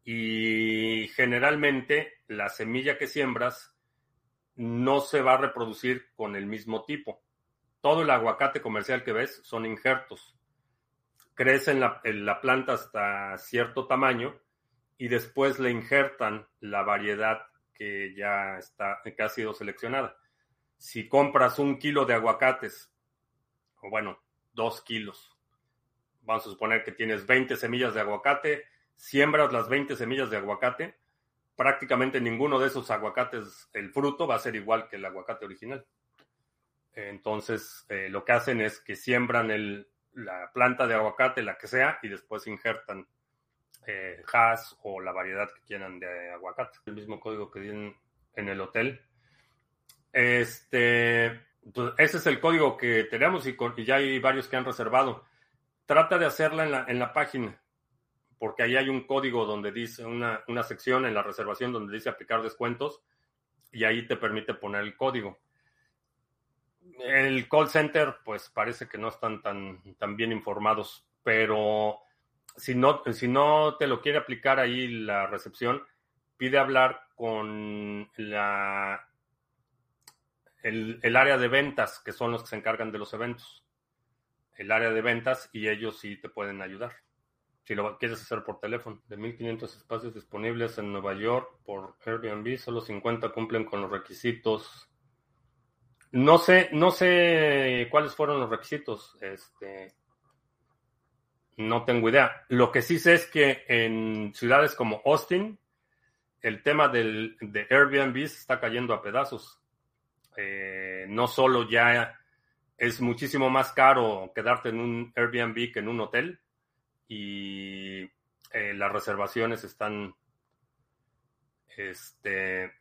Speaker 1: Y generalmente la semilla que siembras no se va a reproducir con el mismo tipo todo el aguacate comercial que ves son injertos. Crece en la, planta hasta cierto tamaño y después le injertan la variedad que ya está, que ha sido seleccionada. Si compras un kilo de aguacates, o bueno, dos kilos, vamos a suponer que tienes 20 semillas de aguacate, siembras las 20 semillas de aguacate, prácticamente ninguno de esos aguacates, el fruto va a ser igual que el aguacate original. Entonces, eh, lo que hacen es que siembran el, la planta de aguacate, la que sea, y después injertan eh, Hass o la variedad que quieran de aguacate. El mismo código que tienen en el hotel. Este, ese es el código que tenemos y, ya hay varios que han reservado. Trata de hacerla en la, en la página, porque ahí hay un código donde dice, una, una sección en la reservación donde dice aplicar descuentos y ahí te permite poner el código. El call center, pues parece que no están tan, tan bien informados, pero si no, si no te lo quiere aplicar ahí la recepción, pide hablar con la, el, el, área de ventas, que son los que se encargan de los eventos. El área de ventas y ellos sí te pueden ayudar. Si lo quieres hacer por teléfono. De 1.500 espacios disponibles en Nueva York por Airbnb, solo 50 cumplen con los requisitos. No sé, no sé cuáles fueron los requisitos. Este, no tengo idea. Lo que sí sé es que en ciudades como Austin, el tema del, de Airbnb está cayendo a pedazos. Eh, no solo ya es muchísimo más caro quedarte en un Airbnb que en un hotel y eh, las reservaciones están este,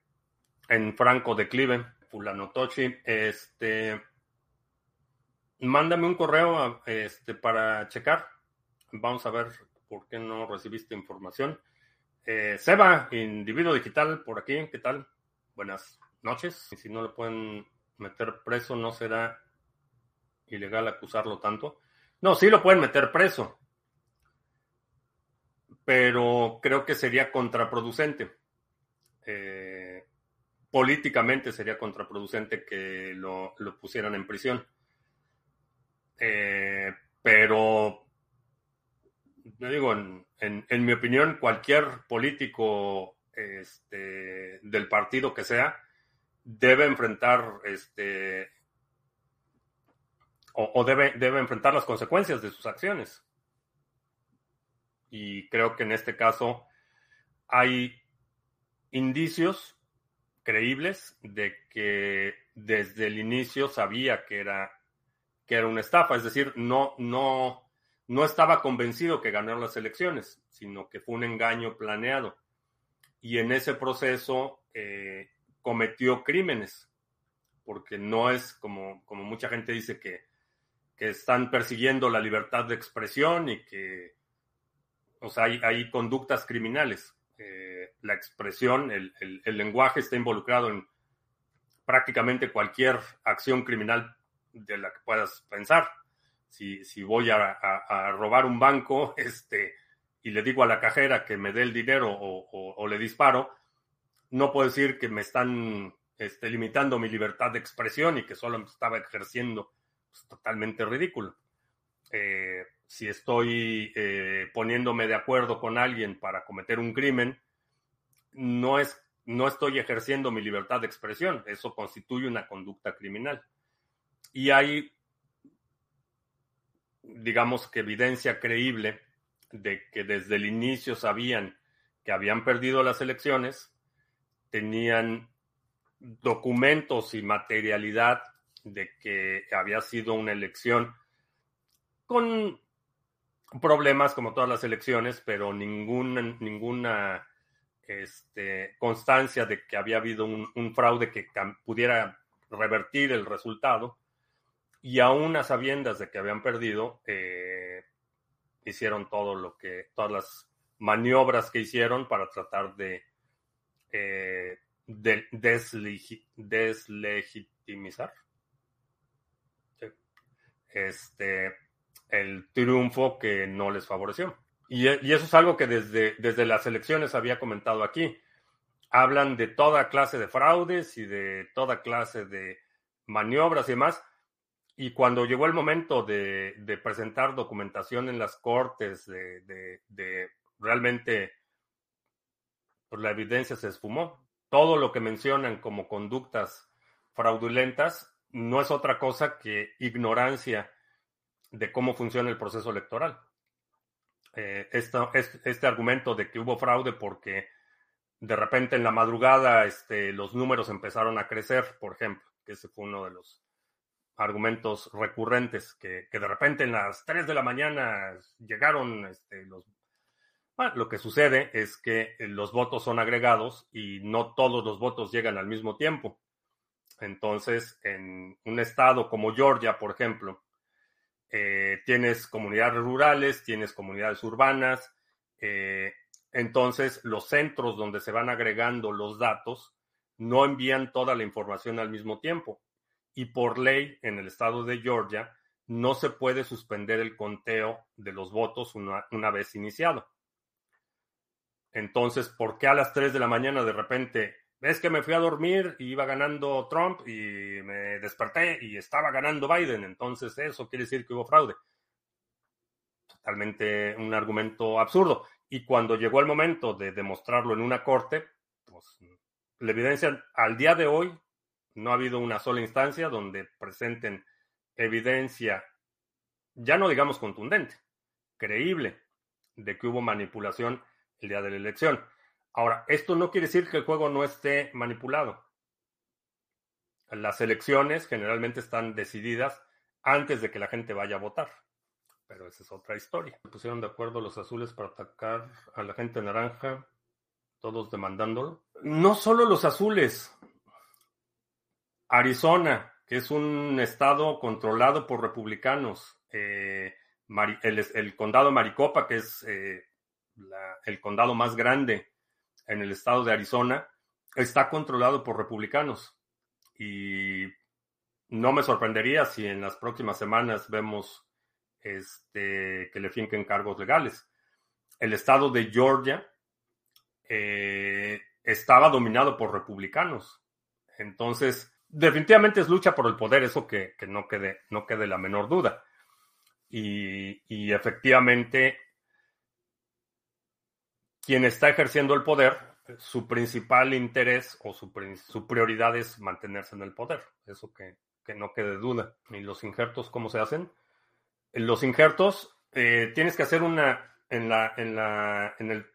Speaker 1: en franco declive. Fulano Tochi, este, mándame un correo este, para checar Vamos a ver por qué no recibiste información. Eh, Seba, individuo digital, por aquí, ¿qué tal? Buenas noches. Si no le pueden meter preso, no será ilegal acusarlo tanto. No, sí lo pueden meter preso, pero creo que sería contraproducente. Eh, políticamente sería contraproducente que lo, pusieran en prisión. Eh, pero yo digo, en, mi opinión, cualquier político este, del partido que sea debe enfrentar este o, debe, debe enfrentar las consecuencias de sus acciones. Y creo que en este caso hay indicios creíbles de que desde el inicio sabía que era, que era una estafa. Es decir, no, no, no estaba convencido que ganó las elecciones, sino que fue un engaño planeado. Y en ese proceso eh, cometió crímenes, porque no es como, como mucha gente dice que, están persiguiendo la libertad de expresión y que, o sea, hay, conductas criminales. Eh, la expresión, el, el lenguaje está involucrado en prácticamente cualquier acción criminal de la que puedas pensar si, voy a, robar un banco <laughs> este, y le digo a la cajera que me dé el dinero o, le disparo, no puedo decir que me están este, limitando mi libertad de expresión y que solo estaba ejerciendo. Es totalmente ridículo. Eh, si estoy eh, poniéndome de acuerdo con alguien para cometer un crimen, no, es, no estoy ejerciendo mi libertad de expresión. Eso constituye una conducta criminal. Y hay digamos que evidencia creíble de que desde el inicio sabían que habían perdido las elecciones, tenían documentos y materialidad de que había sido una elección con problemas como todas las elecciones, pero ninguna, ninguna este, constancia de que había habido un fraude que pudiera revertir el resultado. Y aún a sabiendas de que habían perdido, eh, hicieron todo lo que, todas las maniobras que hicieron para tratar de, eh, deslegitimizar. Este, el triunfo que no les favoreció. Y, eso es algo que desde, desde las elecciones había comentado aquí. Hablan de toda clase de fraudes y de toda clase de maniobras y demás, y cuando llegó el momento de, presentar documentación en las cortes, de, realmente, pues la evidencia se esfumó. Todo lo que mencionan como conductas fraudulentas no es otra cosa que ignorancia de cómo funciona el proceso electoral. Eh, esto, este, argumento de que hubo fraude porque de repente en la madrugada este, los números empezaron a crecer, por ejemplo, que ese fue uno de los argumentos recurrentes, que, de repente en las 3 de la mañana llegaron este, los... Ah, lo que sucede es que los votos son agregados y no todos los votos llegan al mismo tiempo. Entonces, en un estado como Georgia, por ejemplo, eh, tienes comunidades rurales, tienes comunidades urbanas, eh, entonces los centros donde se van agregando los datos no envían toda la información al mismo tiempo. Y por ley, en el estado de Georgia, no se puede suspender el conteo de los votos una, una vez iniciado. Entonces, ¿por qué a las 3 de la mañana de repente ves que me fui a dormir y iba ganando Trump y me desperté y estaba ganando Biden? Entonces, eso quiere decir que hubo fraude. Totalmente un argumento absurdo. Y cuando llegó el momento de demostrarlo en una corte, pues la evidencia al día de hoy no ha habido una sola instancia donde presenten evidencia, ya no digamos contundente, creíble, de que hubo manipulación el día de la elección. Ahora, esto no quiere decir que el juego no esté manipulado. Las elecciones generalmente están decididas antes de que la gente vaya a votar. Pero esa es otra historia. Se pusieron de acuerdo los azules para atacar a la gente naranja, todos demandándolo. No solo los azules. Arizona, que es un estado controlado por republicanos. Eh, el, condado Maricopa, que es eh, el condado más grande en el estado de Arizona, está controlado por republicanos. Y no me sorprendería si en las próximas semanas vemos este, que le finquen cargos legales. El estado de Georgia eh, estaba dominado por republicanos. Entonces, definitivamente es lucha por el poder, eso que, no, quede, no quede la menor duda. Y efectivamente quien está ejerciendo el poder, su principal interés o su, prioridad es mantenerse en el poder. Eso que, no quede duda. ¿Y los injertos cómo se hacen? Los injertos eh, tienes que hacer una en la, en la en el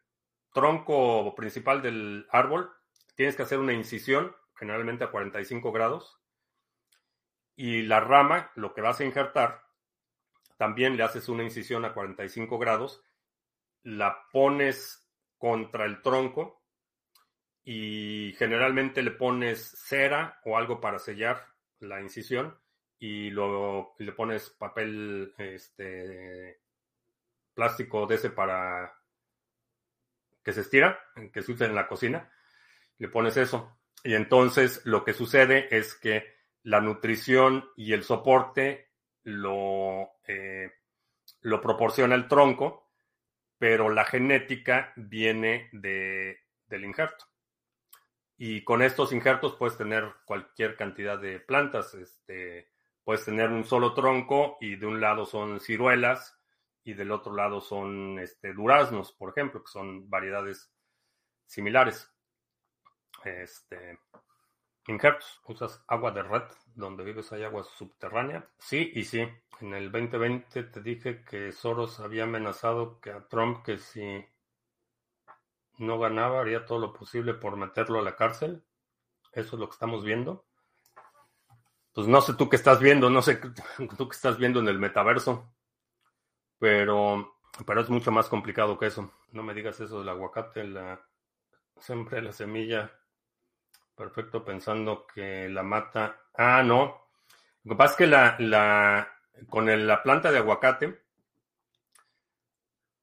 Speaker 1: tronco principal del árbol, tienes que hacer una incisión, generalmente a 45 grados, y la rama, lo que vas a injertar, también le haces una incisión a 45 grados, la pones contra el tronco y generalmente le pones cera o algo para sellar la incisión y luego le pones papel este plástico de ese para que se estira, que se usa en la cocina, le pones eso. Y entonces lo que sucede es que la nutrición y el soporte lo, eh, lo proporciona el tronco pero la genética viene de, del injerto. Y con estos injertos puedes tener cualquier cantidad de plantas. Este, puedes tener un solo tronco y de un lado son ciruelas y del otro lado son este, duraznos, por ejemplo, que son variedades similares. Este, injertos. ¿Usas agua de red? Donde vives hay agua subterránea. Sí y sí. En el 2020 te dije que Soros había amenazado que a Trump que si no ganaba haría todo lo posible por meterlo a la cárcel. Eso es lo que estamos viendo. Pues no sé tú qué estás viendo, no sé <laughs> tú qué estás viendo en el metaverso. Pero, pero es mucho más complicado que eso. No me digas eso del aguacate, la, siempre la semilla Perfecto, pensando que la mata. Ah, no. Lo que pasa es que la, la, con la planta de aguacate,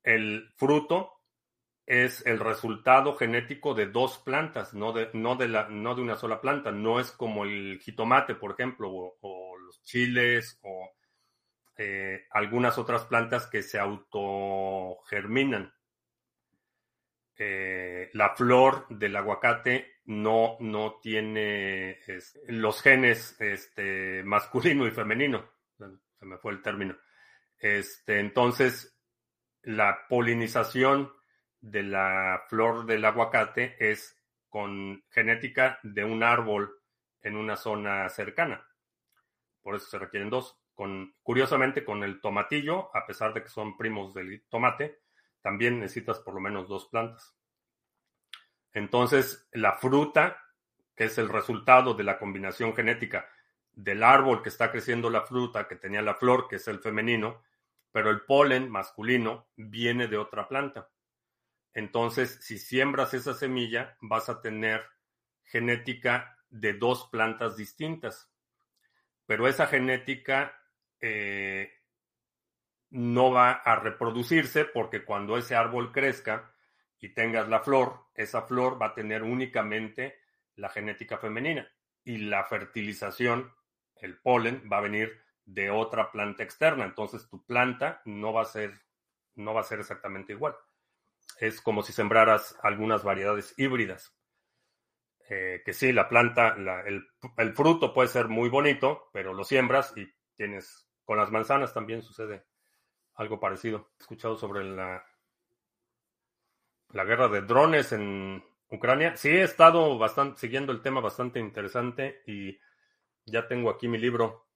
Speaker 1: el fruto es el resultado genético de dos plantas, no de, una sola planta. No es como el jitomate, por ejemplo, o, los chiles o eh, algunas otras plantas que se autogerminan. Eh, la flor del aguacate no, no tiene los genes este, masculino y femenino. Me fue el término. Este, entonces, la polinización de la flor del aguacate es con genética de un árbol en una zona cercana. Por eso se requieren dos. Con, curiosamente, con el tomatillo, a pesar de que son primos del tomate, también necesitas por lo menos dos plantas. Entonces, la fruta, que es el resultado de la combinación genética del árbol que está creciendo la fruta, que tenía la flor, que es el femenino, pero el polen masculino viene de otra planta. Entonces, si siembras esa semilla, vas a tener genética de dos plantas distintas. Pero esa genética eh, no va a reproducirse porque cuando ese árbol crezca y tengas la flor, esa flor va a tener únicamente la genética femenina y la fertilización, el polen, va a venir de otra planta externa. Entonces tu planta no va a ser, no va a ser exactamente igual. Es como si sembraras algunas variedades híbridas. Eh, que sí, la planta, el, el fruto puede ser muy bonito, pero lo siembras y tienes, con las manzanas también sucede algo parecido. He escuchado sobre la, la guerra de drones en Ucrania. Sí, he estado bastante siguiendo el tema bastante interesante y ya tengo aquí mi libro.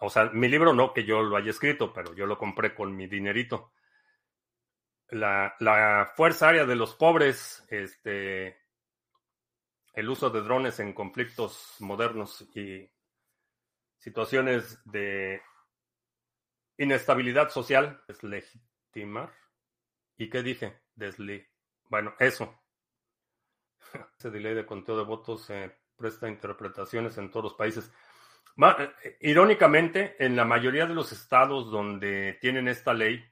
Speaker 1: O sea, mi libro no que yo lo haya escrito, pero yo lo compré con mi dinerito. La, la Fuerza Aérea de los Pobres, este, el uso de drones en conflictos modernos y situaciones de Inestabilidad social, deslegitimar. ¿Y qué dije? Desli. Bueno, eso. <laughs> Ese delay de conteo de votos se presta interpretaciones en todos los países. Eh, irónicamente, en la mayoría de los estados donde tienen esta ley,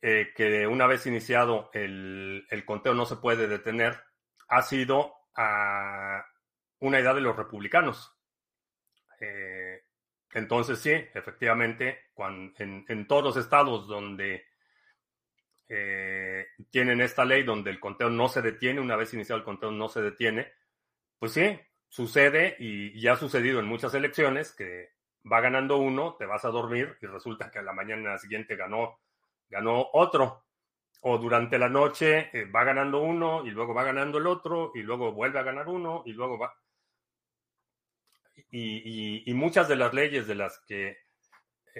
Speaker 1: eh, que una vez iniciado el, conteo no se puede detener, ha sido una edad de los republicanos. Eh, entonces, sí, efectivamente, en, todos los estados donde tienen esta ley, donde el conteo no se detiene, una vez iniciado el conteo no se detiene, pues sí, sucede y ya ha sucedido en muchas elecciones que va ganando uno, te vas a dormir y resulta que a la mañana siguiente ganó, ganó otro. O durante la noche eh, va ganando uno y luego va ganando el otro y luego vuelve a ganar uno y luego va y, muchas de las leyes de las que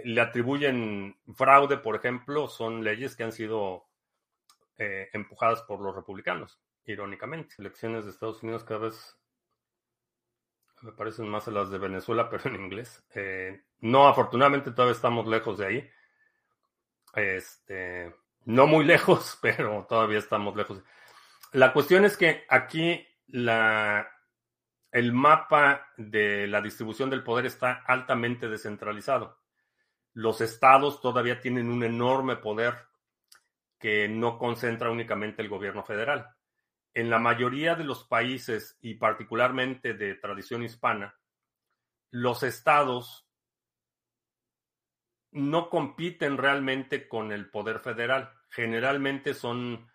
Speaker 1: le atribuyen fraude, por ejemplo, son leyes que han sido eh, empujadas por los republicanos, irónicamente. Elecciones de Estados Unidos cada vez me parecen más a las de Venezuela, <laughs> pero en inglés. Eh, no, afortunadamente todavía estamos lejos de ahí. Este, no muy <laughs> lejos, pero todavía estamos lejos. La cuestión es que aquí el mapa de la distribución del poder está altamente descentralizado. Los estados todavía tienen un enorme poder que no concentra únicamente el gobierno federal. En la mayoría de los países y particularmente de tradición hispana, los estados no compiten realmente con el poder federal. Generalmente son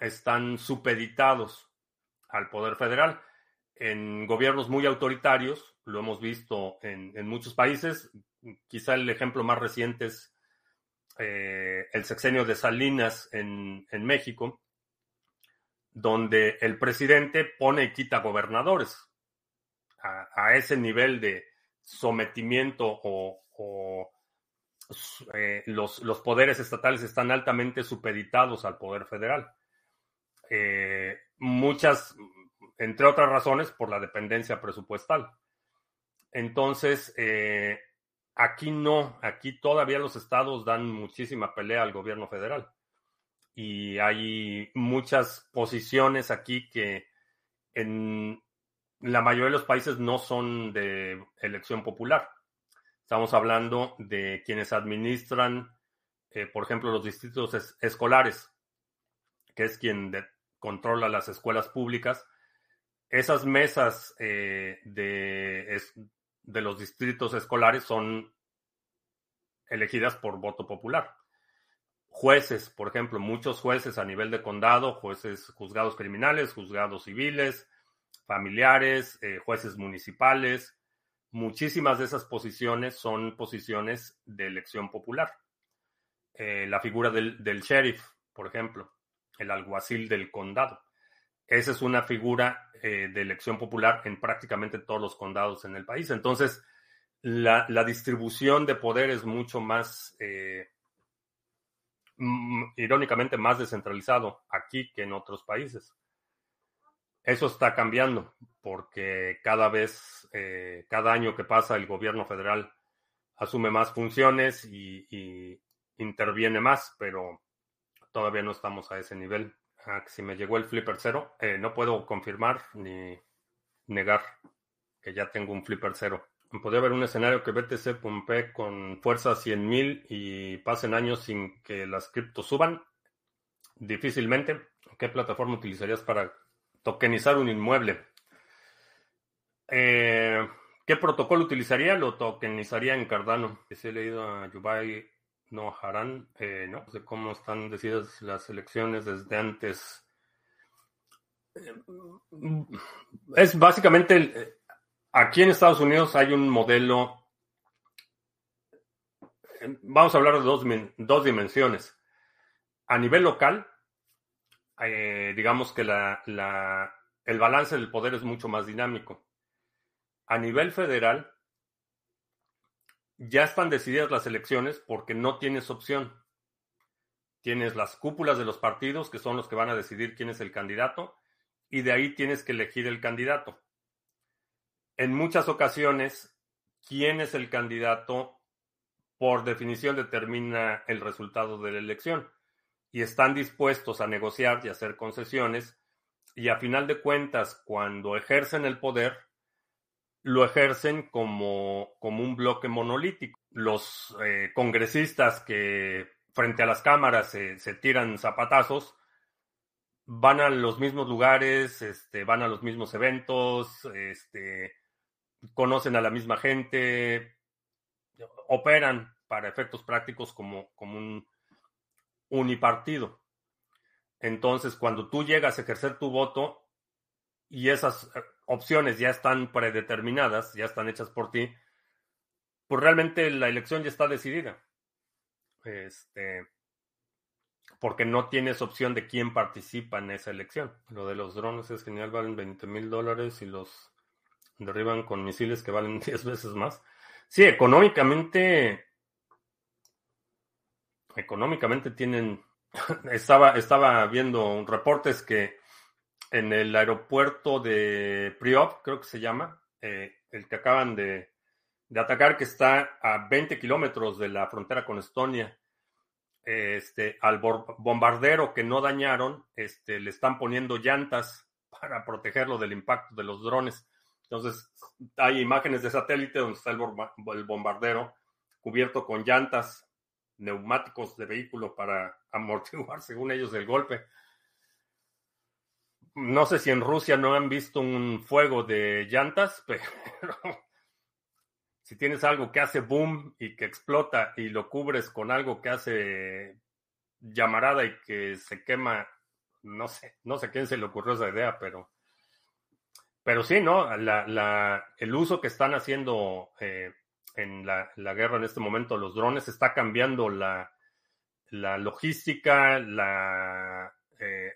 Speaker 1: están supeditados al poder federal. En gobiernos muy autoritarios, lo hemos visto en, muchos países, quizá el ejemplo más reciente es eh, el sexenio de Salinas en, México, donde el presidente pone y quita gobernadores a, ese nivel de sometimiento o, eh, los, poderes estatales están altamente supeditados al poder federal. Eh, muchas, entre otras razones, por la dependencia presupuestal. Entonces, eh, aquí no, aquí todavía los estados dan muchísima pelea al gobierno federal. Y hay muchas posiciones aquí que en la mayoría de los países no son de elección popular. Estamos hablando de quienes administran, eh, por ejemplo, los distritos escolares, que es quien controla las escuelas públicas esas mesas eh, de, de los distritos escolares son elegidas por voto popular. Jueces, por ejemplo, muchos jueces a nivel de condado, jueces juzgados criminales, juzgados civiles, familiares, eh, jueces municipales, muchísimas de esas posiciones son posiciones de elección popular. Eh, la figura del, sheriff, por ejemplo, el alguacil del condado. Esa es una figura eh, de elección popular en prácticamente todos los condados en el país. Entonces, la, distribución de poder es mucho más, irónicamente, más descentralizado aquí que en otros países. Eso está cambiando porque cada vez, eh, cada año que pasa, el gobierno federal asume más funciones y interviene más, pero todavía no estamos a ese nivel. Ah, si me llegó el Flipper cero, eh, no puedo confirmar ni negar que ya tengo un Flipper cero. Podría haber un escenario que BTC pumpee con fuerza 100.000 y pasen años sin que las criptos suban. Difícilmente. ¿Qué plataforma utilizarías para tokenizar un inmueble? Eh, ¿Qué protocolo utilizaría? Lo tokenizaría en Cardano. Si he leído a Yubai no harán, eh, no sé cómo están decididas las elecciones desde antes. Eh, es básicamente, aquí en Estados Unidos hay un modelo, vamos a hablar de dos, dos dimensiones. A nivel local, eh, digamos que la, el balance del poder es mucho más dinámico. A nivel federal, ya están decididas las elecciones porque no tienes opción. Tienes las cúpulas de los partidos, que son los que van a decidir quién es el candidato, y de ahí tienes que elegir el candidato. En muchas ocasiones, quién es el candidato, por definición determina el resultado de la elección. Y están dispuestos a negociar y hacer concesiones, y a final de cuentas, cuando ejercen el poder, lo ejercen como, como un bloque monolítico. Los eh, congresistas que frente a las cámaras se, tiran zapatazos van a los mismos lugares, este, van a los mismos eventos, este, conocen a la misma gente, operan para efectos prácticos como, como un unipartido. Entonces, cuando tú llegas a ejercer tu voto y esas opciones ya están predeterminadas, ya están hechas por ti, pues realmente la elección ya está decidida. Este, porque no tienes opción de quién participa en esa elección. Lo de los drones es genial, valen 20 mil dólares y los derriban con misiles que valen <laughs> 10 veces más. Sí, económicamente, económicamente tienen, <laughs> estaba, estaba viendo reportes que en el aeropuerto de Priop, creo que se llama, eh, el que acaban de, atacar, que está a 20 kilómetros de la frontera con Estonia. Este, al bombardero que no dañaron, este, le están poniendo llantas <laughs> para protegerlo del impacto de los drones. Entonces, hay imágenes de satélite donde está el, bombardero cubierto con llantas, neumáticos de vehículo para amortiguar, <laughs> según ellos, el golpe. No sé si en Rusia no han visto un fuego de llantas, <laughs> pero si tienes algo que hace boom y que explota y lo cubres con algo que hace llamarada y que se quema, no sé, no sé quién se le ocurrió esa idea, pero, pero sí, ¿no? El uso que están haciendo eh, en la, guerra en este momento, los drones, está cambiando la, la logística, la eh,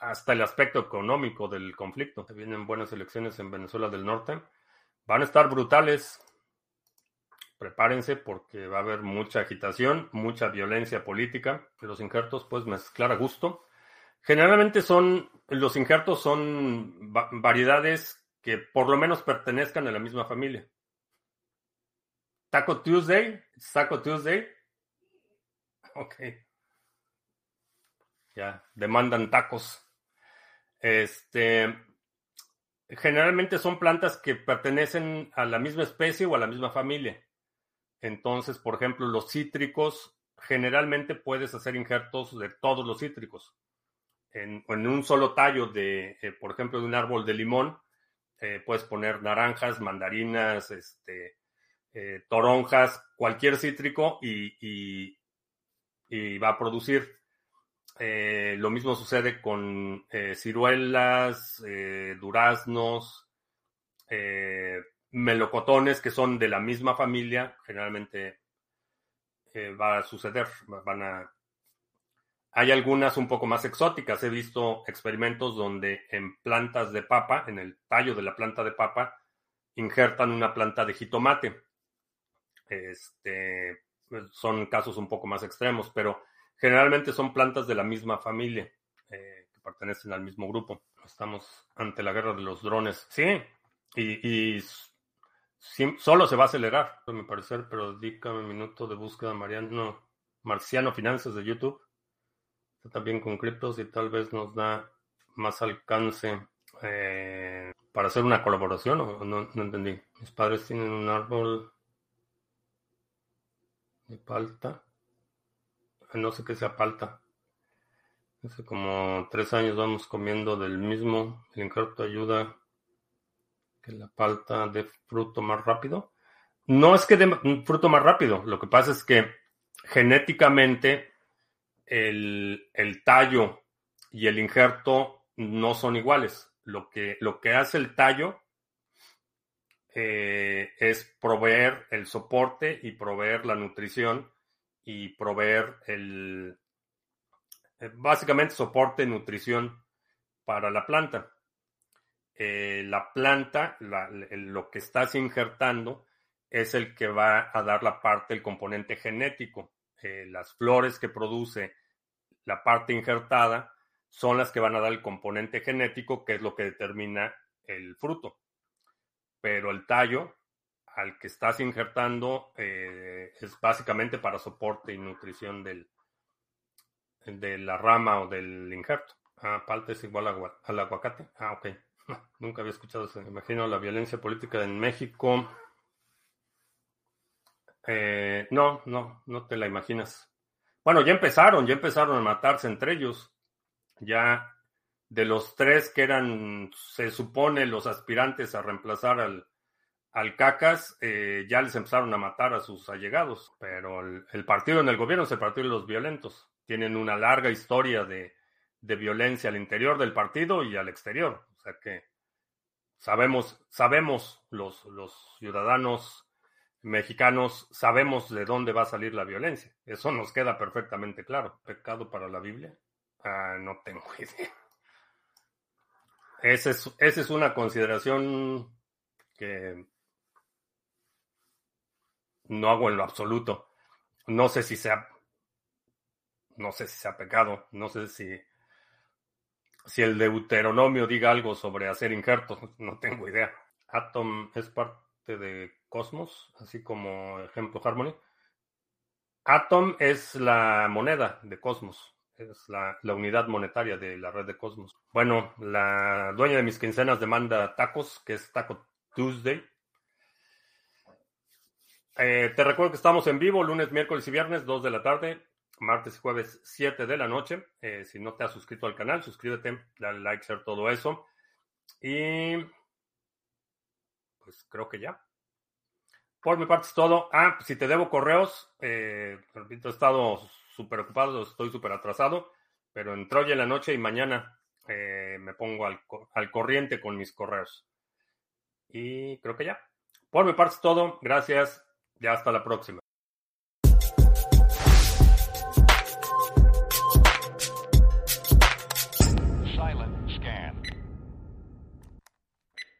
Speaker 1: hasta el aspecto económico del conflicto. Vienen buenas elecciones en Venezuela del Norte. Van a estar brutales. Prepárense porque va a haber mucha agitación, mucha violencia política. Los injertos, pues mezclar a gusto. Generalmente son, los injertos son variedades que por lo menos pertenezcan a la misma familia. Taco Tuesday, Taco Tuesday. Ok. Ya, demandan tacos. Este, generalmente son plantas que pertenecen a la misma especie o a la misma familia. Entonces, por ejemplo, los cítricos, generalmente puedes hacer injertos de todos los cítricos. En, un solo tallo de, eh, por ejemplo, de un árbol de limón, eh, puedes poner naranjas, mandarinas, este, eh, toronjas, cualquier cítrico y va a producir. Lo mismo sucede con ciruelas, duraznos, melocotones que son de la misma familia. Generalmente va a suceder. Van a. Hay algunas un poco más exóticas. He visto experimentos donde en plantas de papa, en el tallo de la planta de papa, injertan una planta de jitomate. Este, son casos un poco más extremos, pero Generalmente son plantas de la misma familia, eh, que pertenecen al mismo grupo. Estamos ante la guerra de los drones. Sí, y, solo se va a acelerar, a mi parecer, pero dígame un minuto de búsqueda Mariano Marciano Finanzas de YouTube. También con criptos y tal vez nos da más alcance eh, para hacer una colaboración. ¿o? No, entendí. Mis padres tienen un árbol de palta. No sé qué sea palta. Hace como tres años vamos comiendo del mismo. El injerto ayuda que la palta dé fruto más rápido. No es que dé fruto más rápido. Lo que pasa es que genéticamente el, el tallo y el injerto no son iguales. Lo que, lo que hace el tallo eh, es proveer el soporte y proveer la nutrición y proveer el, eh, básicamente soporte nutrición para la planta. Eh, la planta, la, lo que estás injertando, es el que va a dar la parte, el componente genético. las flores que produce la parte injertada son las que van a dar el componente genético, que es lo que determina el fruto pero el tallo al que estás injertando eh, es básicamente para soporte y nutrición del, de la rama o del injerto. Ah, palta es igual al aguacate. Ah, ok. <laughs> Nunca había escuchado eso. Me imagino la violencia política en México. Eh, no, no, no te la imaginas. Bueno, ya empezaron, ya empezaron a matarse entre ellos. Ya de los tres que eran, se supone, los aspirantes a reemplazar al, al Cacas, eh, ya les empezaron a matar a sus allegados, pero el, partido en el gobierno es el partido de los violentos. Tienen una larga historia de, de, violencia al interior del partido y al exterior. O sea que sabemos, sabemos los, los ciudadanos mexicanos, sabemos de dónde va a salir la violencia. Eso nos queda perfectamente claro. ¿Pecado para la Biblia? Ah, no tengo <laughs> idea. Esa es, una consideración que no hago en lo absoluto. No sé si sea, no sé si sea pecado, no sé si, si el Deuteronomio diga algo sobre hacer injertos, <laughs> no tengo idea. Atom es parte de Cosmos, así como ejemplo Harmony. Atom es la moneda de Cosmos es la, unidad monetaria de la red de Cosmos. Bueno, la dueña de mis quincenas demanda tacos, que es Taco Tuesday. Eh, te recuerdo que estamos en vivo lunes, miércoles y viernes, 2 de la tarde, martes y jueves, 7 de la noche. Eh, si no te has suscrito al canal, suscríbete, dale like, share todo eso. Y pues creo que ya. Por mi parte es todo. Ah, si te debo correos, eh, repito, he estado súper ocupado, estoy súper atrasado, pero entró hoy en la noche y mañana eh, me pongo al, al corriente con mis correos. Y creo que ya. Por mi parte es todo. Gracias. Ya hasta la próxima.